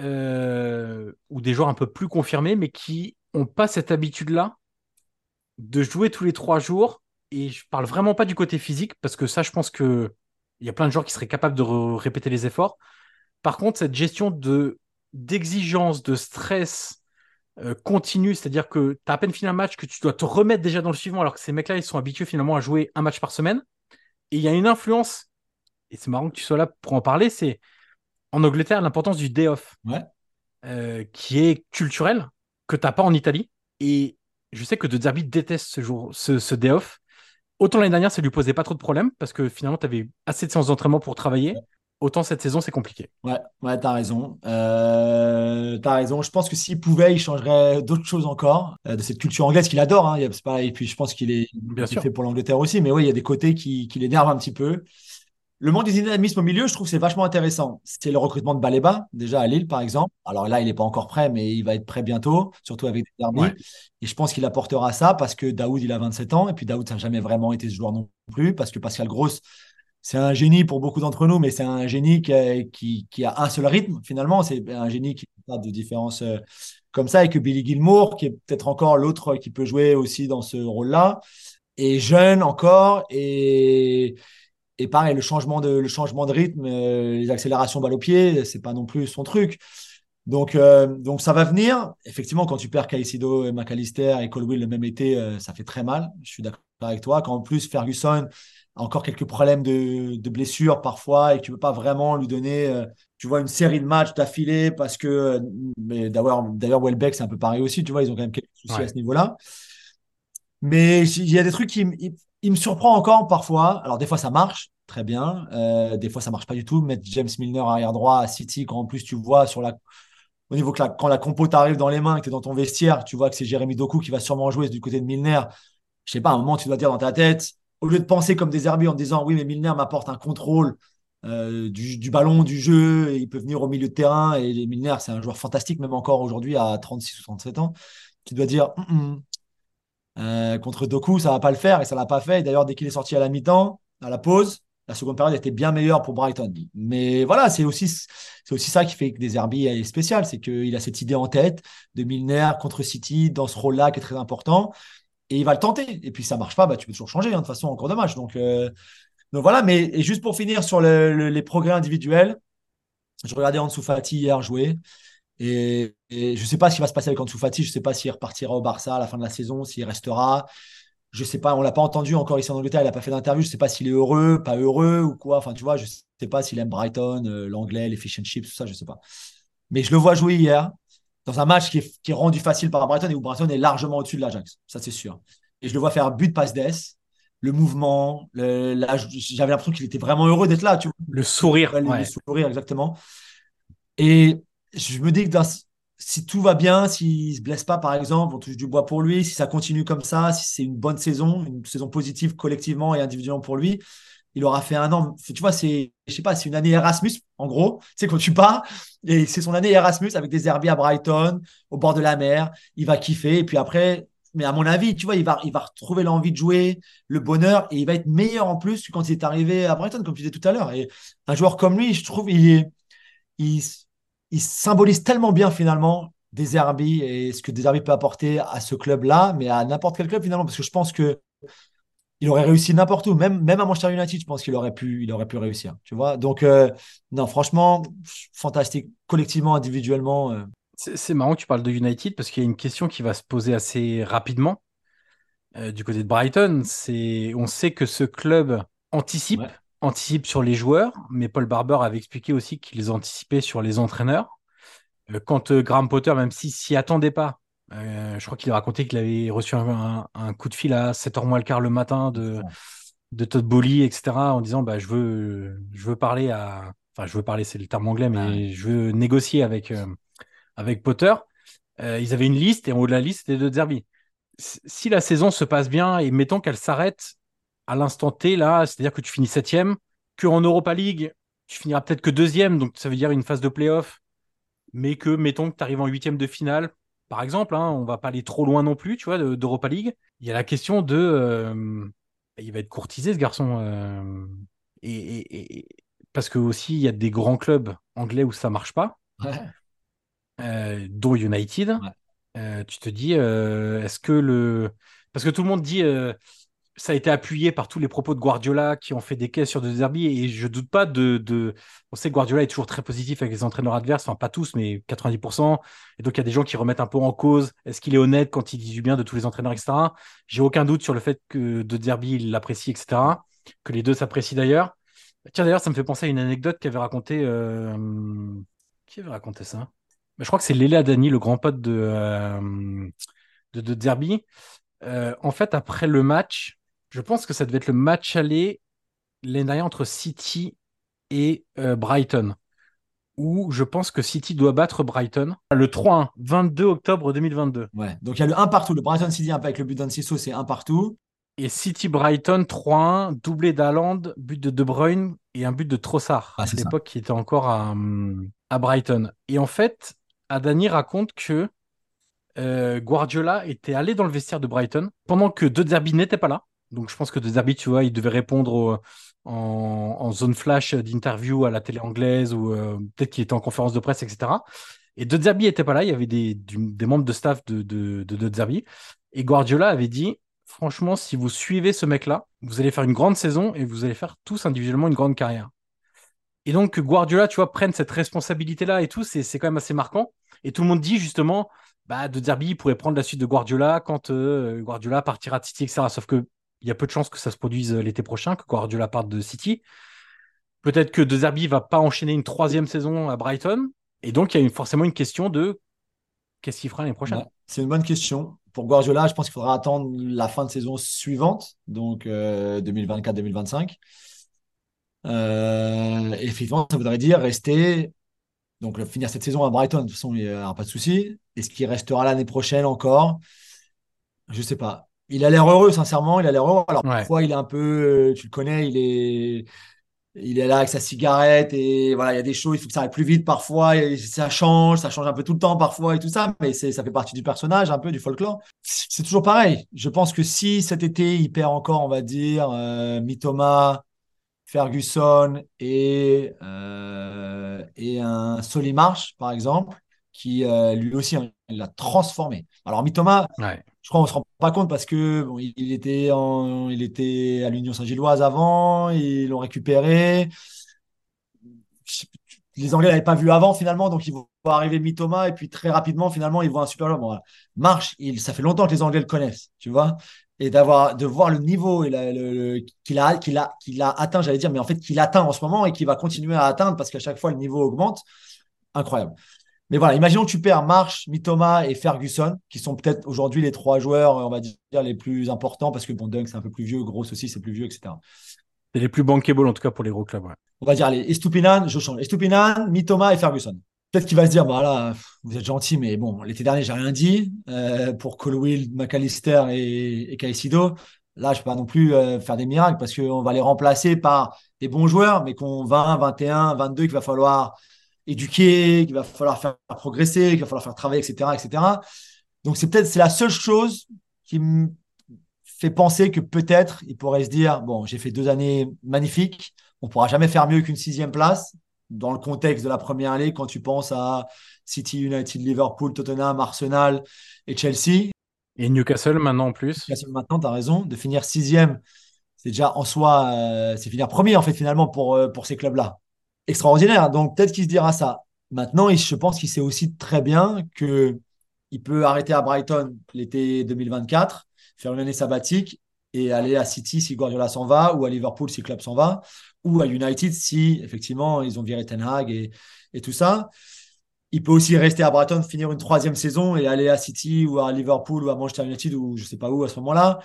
euh, ou des joueurs un peu plus confirmés, mais qui n'ont pas cette habitude-là de jouer tous les trois jours, et je parle vraiment pas du côté physique, parce que ça, je pense que il y a plein de joueurs qui seraient capables de répéter les efforts. Par contre, cette gestion de d'exigence, de stress euh, continue, c'est-à-dire que tu as à peine fini un match, que tu dois te remettre déjà dans le suivant, alors que ces mecs-là, ils sont habitués finalement à jouer un match par semaine. Et il y a une influence, et c'est marrant que tu sois là pour en parler, c'est en Angleterre l'importance du day off, Ouais. euh, qui est culturel, que tu n'as pas en Italie. Et je sais que De Zerbi déteste ce, jour, ce, ce day off. Autant l'année dernière, ça lui posait pas trop de problèmes, parce que finalement, tu avais assez de séances d'entraînement pour travailler. Autant cette saison, c'est compliqué. Ouais, ouais, t'as raison. Euh, t'as raison. Je pense que s'il pouvait, il changerait d'autres choses encore euh, de cette culture anglaise qu'il adore. Hein. Pas- Et puis je pense qu'il est, Bien il sûr. fait pour l'Angleterre aussi. Mais oui, il y a des côtés qui, qui l'énervent un petit peu. Le monde du dynamisme au milieu, je trouve c'est vachement intéressant. C'est le recrutement de Baleba, déjà à Lille, par exemple. Alors là, il n'est pas encore prêt, mais il va être prêt bientôt, surtout avec des. Ouais. Et je pense qu'il apportera ça parce que Daoud, il a 27 ans. Et puis Daoud, ça n'a jamais vraiment été ce joueur non plus. Parce que Pascal Gross, c'est un génie pour beaucoup d'entre nous, mais c'est un génie qui a, qui, qui a un seul rythme, finalement. C'est un génie qui n'a pas de différence euh, comme ça. Et que Billy Gilmour, qui est peut-être encore l'autre qui peut jouer aussi dans ce rôle-là, est jeune encore. Et, et pareil, le changement de, le changement de rythme, euh, les accélérations balle au pied, c'est pas non plus son truc. Donc, euh, donc ça va venir. Effectivement, quand tu perds Caicedo, et McAllister et Colwill le même été, euh, ça fait très mal. Je suis d'accord avec toi. Quand en plus Ferguson a encore quelques problèmes de, de blessures parfois et que tu peux pas vraiment lui donner, tu vois, une série de matchs d'affilée parce que, d'ailleurs, d'ailleurs Welbeck c'est un peu pareil aussi. Tu vois, ils ont quand même quelques soucis Ouais. à ce niveau-là. Mais il y a des trucs qui il, me surprend encore parfois. Alors des fois ça marche très bien, Euh, des fois ça marche pas du tout. Mettre James Milner arrière droit à City quand en plus tu vois sur la au niveau que la- quand la compo t'arrive dans les mains, que tu es dans ton vestiaire, tu vois que c'est Jérémy Doku qui va sûrement jouer du côté de Milner. Je sais pas, à un moment, tu dois dire dans ta tête, au lieu de penser comme des herbiers en te disant oui, mais Milner m'apporte un contrôle euh, du, ballon, du jeu, et il peut venir au milieu de terrain. Et Milner, c'est un joueur fantastique, même encore aujourd'hui à 36 ou 37 ans. Tu dois dire Hum, hum. Euh, contre Doku, ça va pas le faire et ça l'a pas fait. D'ailleurs, dès qu'il est sorti à la mi-temps, à la pause, la seconde période était bien meilleure pour Brighton. Mais voilà, c'est aussi, c'est aussi ça qui fait que des Herbies est spécial, c'est qu'il a cette idée en tête de Milner contre City dans ce rôle-là qui est très important. Et il va le tenter. Et puis ça marche pas, bah, tu peux toujours changer hein, de toute façon en cours de match. Donc, euh, donc voilà, mais et juste pour finir sur le- le- les progrès individuels, je regardais Ansu Fati hier jouer. Et, et je ne sais pas ce qui va se passer avec Ansu Fati. Je ne sais pas s'il repartira au Barça à la fin de la saison, s'il restera. Je sais pas, on l'a pas entendu encore ici en Angleterre, il n'a pas fait d'interview. Je sais pas s'il est heureux, pas heureux ou quoi. Enfin, tu vois, je sais pas s'il aime Brighton, euh, l'anglais, les fish and chips, tout ça, je sais pas. Mais je le vois jouer hier. dans un match qui est, qui est rendu facile par Brighton et où Brighton est largement au-dessus de l'Ajax. Ça, c'est sûr. Et je le vois faire but, passe d'ess, le mouvement. Le, J'avais l'impression qu'il était vraiment heureux d'être là. Tu vois. Le sourire. Le- ouais. le sourire, exactement. Et je me dis que dans- si tout va bien, s'il se blesse pas, par exemple, on touche du bois pour lui, si ça continue comme ça, si c'est une bonne saison, une saison positive collectivement et individuellement pour lui, il aura fait un an. Tu vois, c'est, je sais pas, c'est une année Erasmus, en gros. Sais, quand tu pars, et c'est son année Erasmus avec des herbiers à Brighton, au bord de la mer, il va kiffer. Et puis après, mais à mon avis, tu vois, il va, il va retrouver l'envie de jouer, le bonheur, et il va être meilleur en plus que quand il est arrivé à Brighton, comme tu disais tout à l'heure. Et un joueur comme lui, je trouve, il est, il, il symbolise tellement bien finalement des et ce que des Herbie peut apporter à ce club-là, mais à n'importe quel club finalement, parce que je pense que il aurait réussi n'importe où, même, même à Manchester United, je pense qu'il aurait pu, il aurait pu réussir. Tu vois, donc euh, non, franchement, fantastique, collectivement, individuellement. euh, C'est c'est marrant que tu parles de United parce qu'il y a une question qui va se poser assez rapidement euh, du côté de Brighton. C'est, on sait que ce club anticipe, Ouais. Anticipe sur les joueurs, mais Paul Barber avait expliqué aussi qu'il les anticipait sur les entraîneurs. Euh, quand euh, Graham Potter, même s'il s'y attendait pas, euh, je crois qu'il a raconté qu'il avait reçu un, coup de fil à 7h moins le quart le matin de, de Todd Bowley, etc., en disant bah, je, veux, je veux parler à. Enfin, je veux parler, c'est le terme anglais, mais Ouais. je veux négocier avec, euh, avec Potter. Euh, ils avaient une liste et en haut de la liste, c'était de Derby. Si la saison se passe bien et mettons qu'elle s'arrête à l'instant T, là, c'est-à-dire que tu finis septième, qu'en Europa League, tu finiras peut-être que deuxième, donc ça veut dire une phase de playoff, mais que mettons que tu arrives en huitième de finale, par exemple, hein, on va pas aller trop loin non plus, tu vois, de- d'Europa League. Il y a la question de, euh, il va être courtisé ce garçon, euh, et, et- et- parce que aussi il y a des grands clubs anglais où ça marche pas ouais. euh, dont United, Ouais. tu te dis, est-ce que le... Parce que tout le monde dit, ça a été appuyé par tous les propos de Guardiola qui ont fait des caisses sur De Zerbi, et je doute pas de. On sait que Guardiola est toujours très positif avec les entraîneurs adverses, enfin pas tous, mais 90%. Et donc il y a des gens qui remettent un peu en cause, est-ce qu'il est honnête quand il dit du bien de tous les entraîneurs, etc. J'ai aucun doute sur le fait que De Zerbi l'apprécie, etc. Que les deux s'apprécient d'ailleurs. Tiens, d'ailleurs, ça me fait penser à une anecdote qu'avait raconté... euh, Qui avait raconté ça? Je crois que c'est Léla Dani, le grand pote de, euh, de, de Derby. Euh, en fait, après le match, je pense que ça devait être le match aller l'année dernière entre City et euh, Brighton, où je pense que City doit battre Brighton le 3-1, 22 octobre 2022. Ouais. Donc il y a le 1 partout. Le Brighton City avec le but d'Anciso, c'est 1 partout. Et City-Brighton 3-1, doublé d'Haaland, but de De Bruyne et un but de Trossard, Ah, à l'époque qui était encore à, à Brighton. Et en fait, Adani raconte que euh, Guardiola était allé dans le vestiaire de Brighton pendant que De Zerbi n'était pas là. Donc je pense que De Zerbi, tu vois, il devait répondre en, zone flash d'interview à la télé anglaise ou euh, peut-être qu'il était en conférence de presse, etc. Et De Zerbi n'était pas là, il y avait des, membres de staff de De, Zerbi. Et Guardiola avait dit, franchement, si vous suivez ce mec-là, vous allez faire une grande saison et vous allez faire tous individuellement une grande carrière. Et donc que Guardiola, tu vois, prenne cette responsabilité-là et tout, c'est quand même assez marquant. Et tout le monde dit justement, bah, De Zerbi pourrait prendre la suite de Guardiola quand euh, Guardiola partira de City, etc. Sauf que il y a peu de chances que ça se produise euh, l'été prochain, que Guardiola parte de City. Peut-être que De Zerbi va pas enchaîner une troisième saison à Brighton. Et donc, il y a forcément une question de qu'est-ce qu'il fera l'année prochaine. C'est une bonne question. Pour Guardiola, je pense qu'il faudra attendre la fin de saison suivante, donc euh, 2024-2025. Euh, et effectivement, ça voudrait dire rester, donc finir cette saison à Brighton, de toute façon, il n'y aura pas de souci. Est-ce qu'il restera l'année prochaine encore? Je sais pas. Il a l'air heureux, sincèrement, il a l'air heureux. Alors Ouais. parfois, il est un peu, euh, tu le connais, il est, il est là avec sa cigarette et voilà, il y a des choses, il faut que ça aille plus vite parfois, et ça change, ça change un peu tout le temps parfois et tout ça, mais c'est, ça fait partie du personnage, un peu du folklore. C'est toujours pareil. Je pense que si cet été, il perd encore, on va dire, euh, Mitoma, Ferguson et, euh, et un Solimarch, par exemple, qui euh, lui aussi, hein, il l'a transformé. Alors Mitoma, Ouais. Je crois qu'on se rend pas compte parce que il, était à l'Union Saint-Gilloise avant, ils l'ont récupéré. Les Anglais l'avaient pas vu avant finalement, donc ils vont arriver Mitoma et puis très rapidement finalement ils voient un super joueur. Marche, ça fait longtemps que les Anglais le connaissent, tu vois, et de voir le niveau qu'il a qu'il a atteint, j'allais dire, mais en fait qu'il atteint en ce moment et qu'il va continuer à atteindre parce qu'à chaque fois le niveau augmente, incroyable. Mais voilà, imaginons que tu perds Marsh, Mitoma et Ferguson, qui sont peut-être aujourd'hui les trois joueurs, on va dire, les plus importants, parce que bon, Dunk, c'est un peu plus vieux, Gross aussi, c'est plus vieux, etc. C'est les plus bankable, en tout cas, pour les gros clubs. ouais. On va dire, allez, Estupinan, je change. Estupinan, Mitoma et Ferguson. Peut-être qu'il va se dire, bah là, vous êtes gentil, mais bon, l'été dernier, j'ai rien dit euh, pour Colwill, McAllister et, et Caicedo. Là, je peux pas non plus euh, faire des miracles parce qu'on va les remplacer par des bons joueurs, mais qu'on 20, 21, 22, qu'il va falloir éduquer, qu'il va falloir faire progresser, qu'il va falloir faire travailler, etc., etc. Donc c'est peut-être c'est la seule chose qui me fait penser que peut-être il pourrait se dire bon j'ai fait deux années magnifiques, on pourra jamais faire mieux qu'une sixième place dans le contexte de la première année quand tu penses à City, United, Liverpool, Tottenham, Arsenal et Chelsea. Et Newcastle maintenant en plus. Newcastle maintenant, tu as raison, de finir sixième, c'est déjà en soi, euh, c'est finir premier en fait finalement pour, euh, pour ces clubs-là extraordinaire. Donc peut-être qu'il se dira ça. Maintenant, je pense qu'il sait aussi très bien que il peut arrêter à Brighton l'été 2024, faire une année sabbatique et aller à City si Guardiola s'en va, ou à Liverpool si Club s'en va, ou à United si effectivement ils ont viré Ten Hag et, tout ça. Il peut aussi rester à Brighton, finir une troisième saison et aller à City ou à Liverpool ou à Manchester United ou je sais pas où à ce moment-là.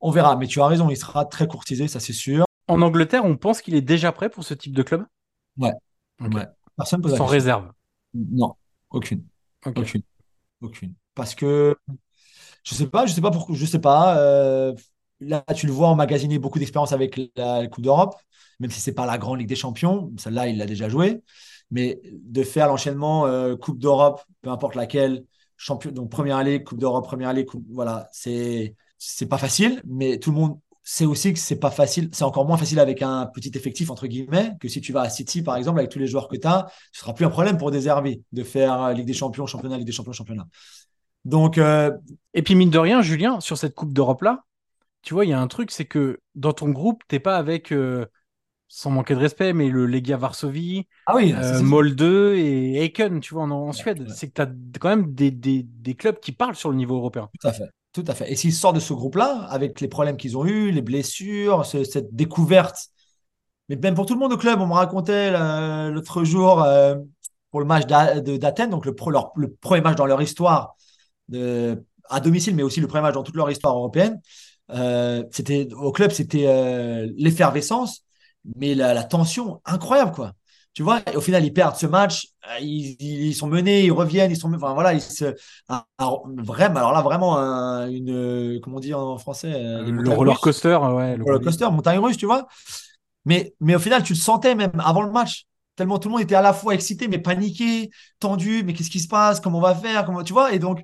On verra. Mais tu as raison, il sera très courtisé, ça c'est sûr. En Angleterre, on pense qu'il est déjà prêt pour ce type de club? Ouais. Ouais. Personne pose Sans réserve. Non, aucune. Aucune. Aucune. Parce que je sais pas, je sais pas pourquoi, je sais pas. euh, là, tu le vois emmagasiner beaucoup d'expérience avec la, la Coupe d'Europe, même si c'est pas la grande Ligue des Champions. Celle-là, il l'a déjà joué. Mais de faire l'enchaînement euh, Coupe d'Europe, peu importe laquelle, champion, donc première ligue, Coupe d'Europe, première ligue, coupe- voilà, c'est c'est pas facile, mais tout le monde sait aussi que c'est pas facile. C'est encore moins facile avec un petit effectif entre guillemets que si tu vas à City par exemple avec tous les joueurs que tu as, ce sera plus un problème pour des de faire euh, Ligue des Champions, championnat, Ligue des Champions, championnat. Donc euh, Et puis, mine de rien, Julien, sur cette Coupe d'Europe-là, tu vois, il y a un truc, c'est que dans ton groupe, t'es pas avec, euh, sans manquer de respect, mais le Legia Varsovie, ah oui, euh, c'est- Molde et Aiken, tu vois, en, en Suède. ouais. C'est que tu as quand même des, des, des clubs qui parlent sur le niveau européen. Tout à fait. Tout à fait. Et s'ils sortent de ce groupe-là, avec les problèmes qu'ils ont eus, les blessures, ce- cette découverte, mais même pour tout le monde au club, on me racontait l'autre jour euh, pour le match d'Athènes, donc le, premier match dans leur histoire à domicile, mais aussi le premier match dans toute leur histoire européenne. euh, c'était au club, c'était euh, l'effervescence, mais la, la tension incroyable, quoi. Tu vois, au final, ils perdent ce match, euh, ils, ils sont menés, ils reviennent, ils sont, enfin voilà, ils se, vraiment, alors là, vraiment, un- une, euh, comment on dit en français, euh, le roller coaster, ouais. le roller coaster, montagne russe, tu vois. Mais, mais au final, tu le sentais même avant le match. Tellement tout le monde était à la fois excité, mais paniqué, tendu. Mais qu'est-ce qui se passe? Comment on va faire? Comment tu vois? Et donc,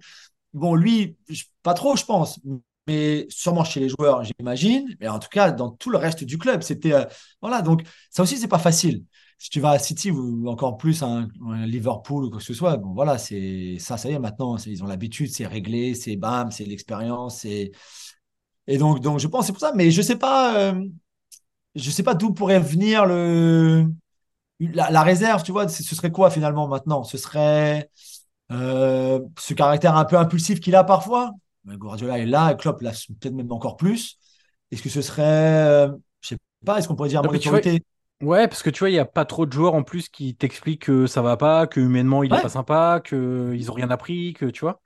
bon, lui, pas trop, je pense. Mais sûrement chez les joueurs, j'imagine. Mais en tout cas, dans tout le reste du club, c'était euh, voilà. Donc, ça aussi, c'est pas facile. Si tu vas à City ou encore plus un, un Liverpool ou quoi que ce soit, bon, voilà, c'est ça, ça y est, maintenant, ils ont l'habitude, c'est réglé, c'est bam, c'est l'expérience, c'est et donc, donc, je pense c'est pour ça. Mais je sais pas, euh, je sais pas d'où pourrait venir le la, la réserve. Tu vois, ce serait quoi finalement maintenant? Ce serait euh, ce caractère un peu impulsif qu'il a parfois? Mais Guardiola est là, et Klopp l'a peut-être même encore plus. Est-ce que ce serait, euh, je sais pas, est-ce qu'on pourrait dire Non, mon autorité Ouais, parce que tu vois, il n'y a pas trop de joueurs en plus qui t'expliquent que ça va pas, que humainement il est Ouais. pas sympa, qu'ils ont rien appris, que tu vois.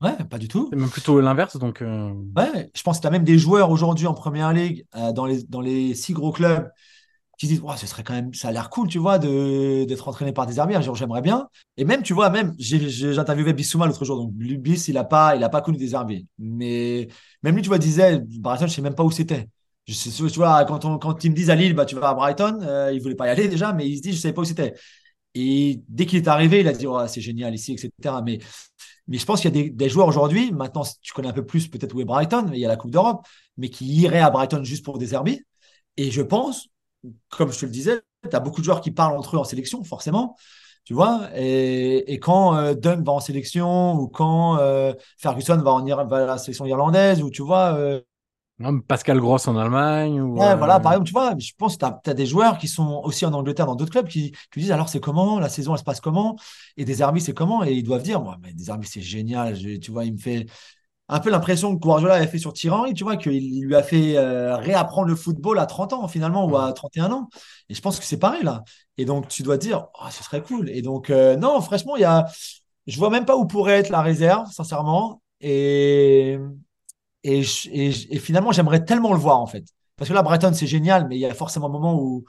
Ouais, pas du tout. C'est même plutôt l'inverse, donc. euh, Ouais, je pense que tu as même des joueurs aujourd'hui en première ligue, euh, dans les, dans les six gros clubs, qui disent, ouais, ce serait quand même, ça a l'air cool, tu vois, de, d'être entraîné par des arbitres. J'aimerais bien. Et même, tu vois, même, j'ai, j'ai interviewé Bissouma l'autre jour. Donc, Bis, il n'a pas, il a pas connu des arbitres. Mais même lui, tu vois, disait, Brighton, je sais même pas où c'était. Je tu vois, quand, on, quand ils me disent à Lille, bah, tu vas à Brighton, euh, il voulait pas y aller déjà, mais il se dit, je savais pas où c'était. Et dès qu'il est arrivé, il a dit, oh, c'est génial ici, etc. Mais, mais je pense qu'il y a des, joueurs aujourd'hui, maintenant, tu connais un peu plus peut-être où est Brighton, il y a la Coupe d'Europe, mais qui iraient à Brighton juste pour des herbies. Et je pense, comme je te le disais, tu as beaucoup de joueurs qui parlent entre eux en sélection, forcément. Tu vois, et, et quand euh, va en sélection ou quand euh, Ferguson va, en, va à la sélection irlandaise, ou tu vois, euh, Pascal Gross en Allemagne. Ou, Ouais, euh, voilà, par exemple, tu vois, je pense que tu as, des joueurs qui sont aussi en Angleterre, dans d'autres clubs, qui, qui disent alors c'est comment, la saison elle se passe comment, et des Herbis c'est comment, et ils doivent dire, moi, mais des Herbis c'est génial, je- tu vois, il me fait. un peu l'impression que Guardiola avait fait sur Thierry, tu vois, qu'il lui a fait euh, réapprendre le football à 30 ans finalement ou à 31 ans. Et je pense que c'est pareil là. Et donc tu dois dire, oh, ce serait cool. Et donc euh, non, franchement, il y a, je vois même pas où pourrait être la réserve, sincèrement. Et et, finalement, j'aimerais tellement le voir en fait. Parce que là, Brighton, c'est génial, mais il y a forcément un moment où,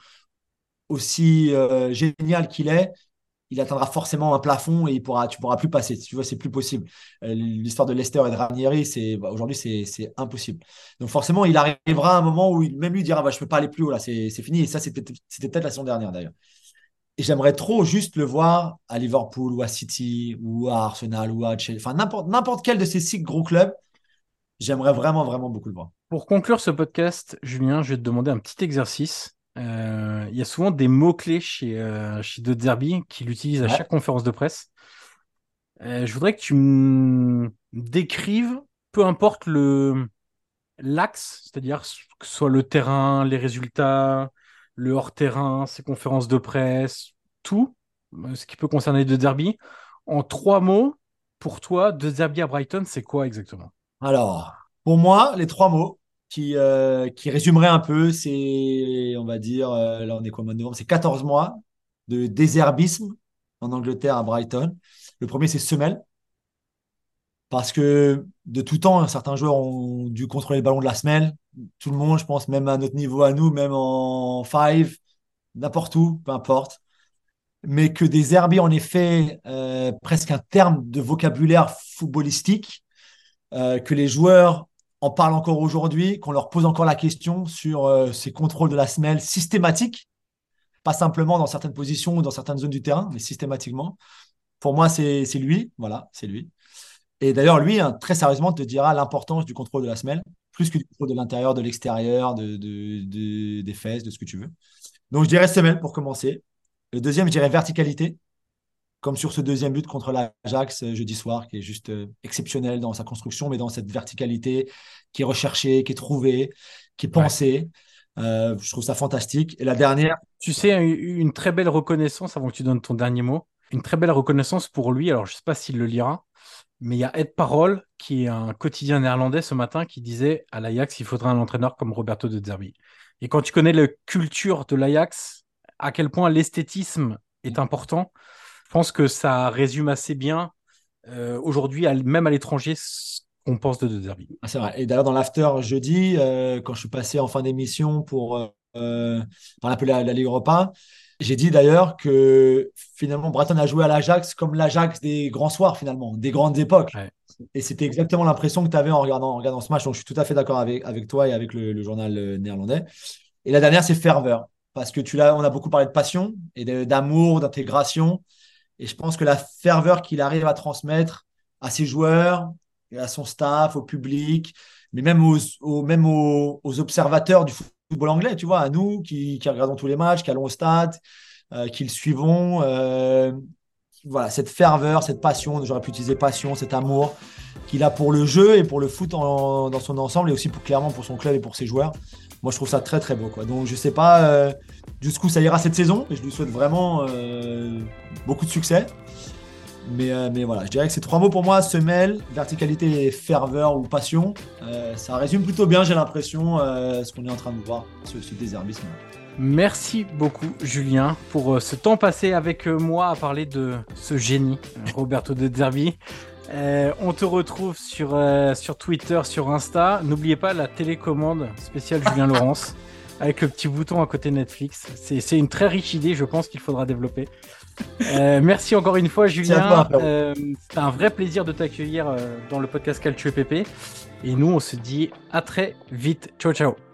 aussi euh, génial qu'il est, il atteindra forcément un plafond et il pourra, tu pourras plus passer. Tu vois, c'est plus possible. Euh, l'histoire de Leicester et de Ranieri, c'est bah, aujourd'hui c'est impossible. Donc forcément, il arrivera un moment où il, même lui dira, bah, je peux pas aller plus haut là, c'est fini. Et ça, c'était peut-être la saison dernière d'ailleurs. Et j'aimerais trop juste le voir à Liverpool ou à City ou à Arsenal ou à Chelsea, enfin n'importe quel de ces six gros clubs. J'aimerais vraiment, vraiment beaucoup le voir. Pour conclure ce podcast, Julien, je vais te demander un petit exercice. Euh, il y a souvent des mots-clés chez, euh, chez De Derby qu'il utilise à chaque conférence de presse. Euh, je voudrais que tu me décrives, peu importe le l'axe, c'est-à-dire que ce soit le terrain, les résultats, le hors-terrain, ses conférences de presse, tout, ce qui peut concerner De Derby. En trois mots, pour toi, De Derby à Brighton, c'est quoi exactement? Alors, pour moi, les trois mots, qui, euh, qui résumerait un peu, c'est, on va dire, euh, là on est quoi, mois de novembre, c'est 14 mois de désherbisme en Angleterre à Brighton. Le premier, c'est semelle. Parce que de tout temps, certains joueurs ont dû contrôler le ballon de la semelle. Tout le monde, je pense, même à notre niveau à nous, même en five, n'importe où, peu importe. Mais que des en effet, euh, presque un terme de vocabulaire footballistique, que les joueurs on parle encore aujourd'hui, qu'on leur pose encore la question sur euh, ces contrôles de la semelle systématiques, pas simplement dans certaines positions ou dans certaines zones du terrain, mais systématiquement. Pour moi, c'est lui, voilà, c'est lui. Et d'ailleurs, lui, hein, très sérieusement, te dira l'importance du contrôle de la semelle, plus que du contrôle de l'intérieur, de l'extérieur, de, des fesses, de ce que tu veux. Donc, je dirais semelle pour commencer. Le deuxième, je dirais verticalité comme sur ce deuxième but contre l'Ajax euh, jeudi soir, qui est juste euh, exceptionnel dans sa construction, mais dans cette verticalité qui est recherchée, qui est trouvée, qui est pensée. Euh, je trouve ça fantastique. Et la dernière. Tu sais, une très belle reconnaissance, avant que tu donnes ton dernier mot, une très belle reconnaissance pour lui. Alors, je ne sais pas s'il le lira, mais il y a Ed Parole, qui est un quotidien néerlandais ce matin, qui disait à l'Ajax, il faudrait un entraîneur comme Roberto de Zerbi. Et quand tu connais la culture de l'Ajax, à quel point l'esthétisme est important, je pense que ça résume assez bien euh, aujourd'hui, même à l'étranger, ce qu'on pense de De Derby. Ah, c'est vrai. Et d'ailleurs, dans l'after jeudi, euh, quand je suis passé en fin d'émission pour euh, l'appeler la, la, Ligue Europa, j'ai dit d'ailleurs que finalement, Breton a joué à l'Ajax comme l'Ajax des grands soirs, finalement, des grandes époques. Et c'était exactement l'impression que tu avais en regardant, en regardant ce match. Donc, je suis tout à fait d'accord avec, avec toi et avec le, journal néerlandais. Et la dernière, c'est ferveur. Parce que tu l'as, on a beaucoup parlé de passion et d'amour, d'intégration. Et je pense que la ferveur qu'il arrive à transmettre à ses joueurs, à son staff, au public, mais même aux, même aux, observateurs du football anglais, tu vois, à nous qui, regardons tous les matchs, qui allons au stade, euh, qui le suivons. Euh, voilà, cette ferveur, cette passion, j'aurais pu utiliser passion, cet amour qu'il a pour le jeu et pour le foot dans son ensemble et aussi pour, clairement pour son club et pour ses joueurs. Moi, je trouve ça très très beau. Quoi. Donc, je sais pas euh, jusqu'où ça ira cette saison et je lui souhaite vraiment beaucoup de succès. Mais, euh, mais voilà, je dirais que ces trois mots pour moi, semelle, verticalité ferveur ou passion, euh, ça résume plutôt bien, j'ai l'impression, euh, ce qu'on est en train de voir, ce, ce désherbisme. Merci beaucoup, Julien, pour ce temps passé avec moi à parler de ce génie, Roberto De Zerbi. on te retrouve sur, sur Twitter, sur Insta. N'oubliez pas la télécommande spéciale Julien Laurence avec le petit bouton à côté Netflix. C'est une très riche idée, je pense qu'il faudra développer. Euh, merci encore une fois, Julien. Euh, C'était un vrai plaisir de t'accueillir euh, dans le podcast Calcio PP. Et nous, on se dit à très vite. Ciao, ciao.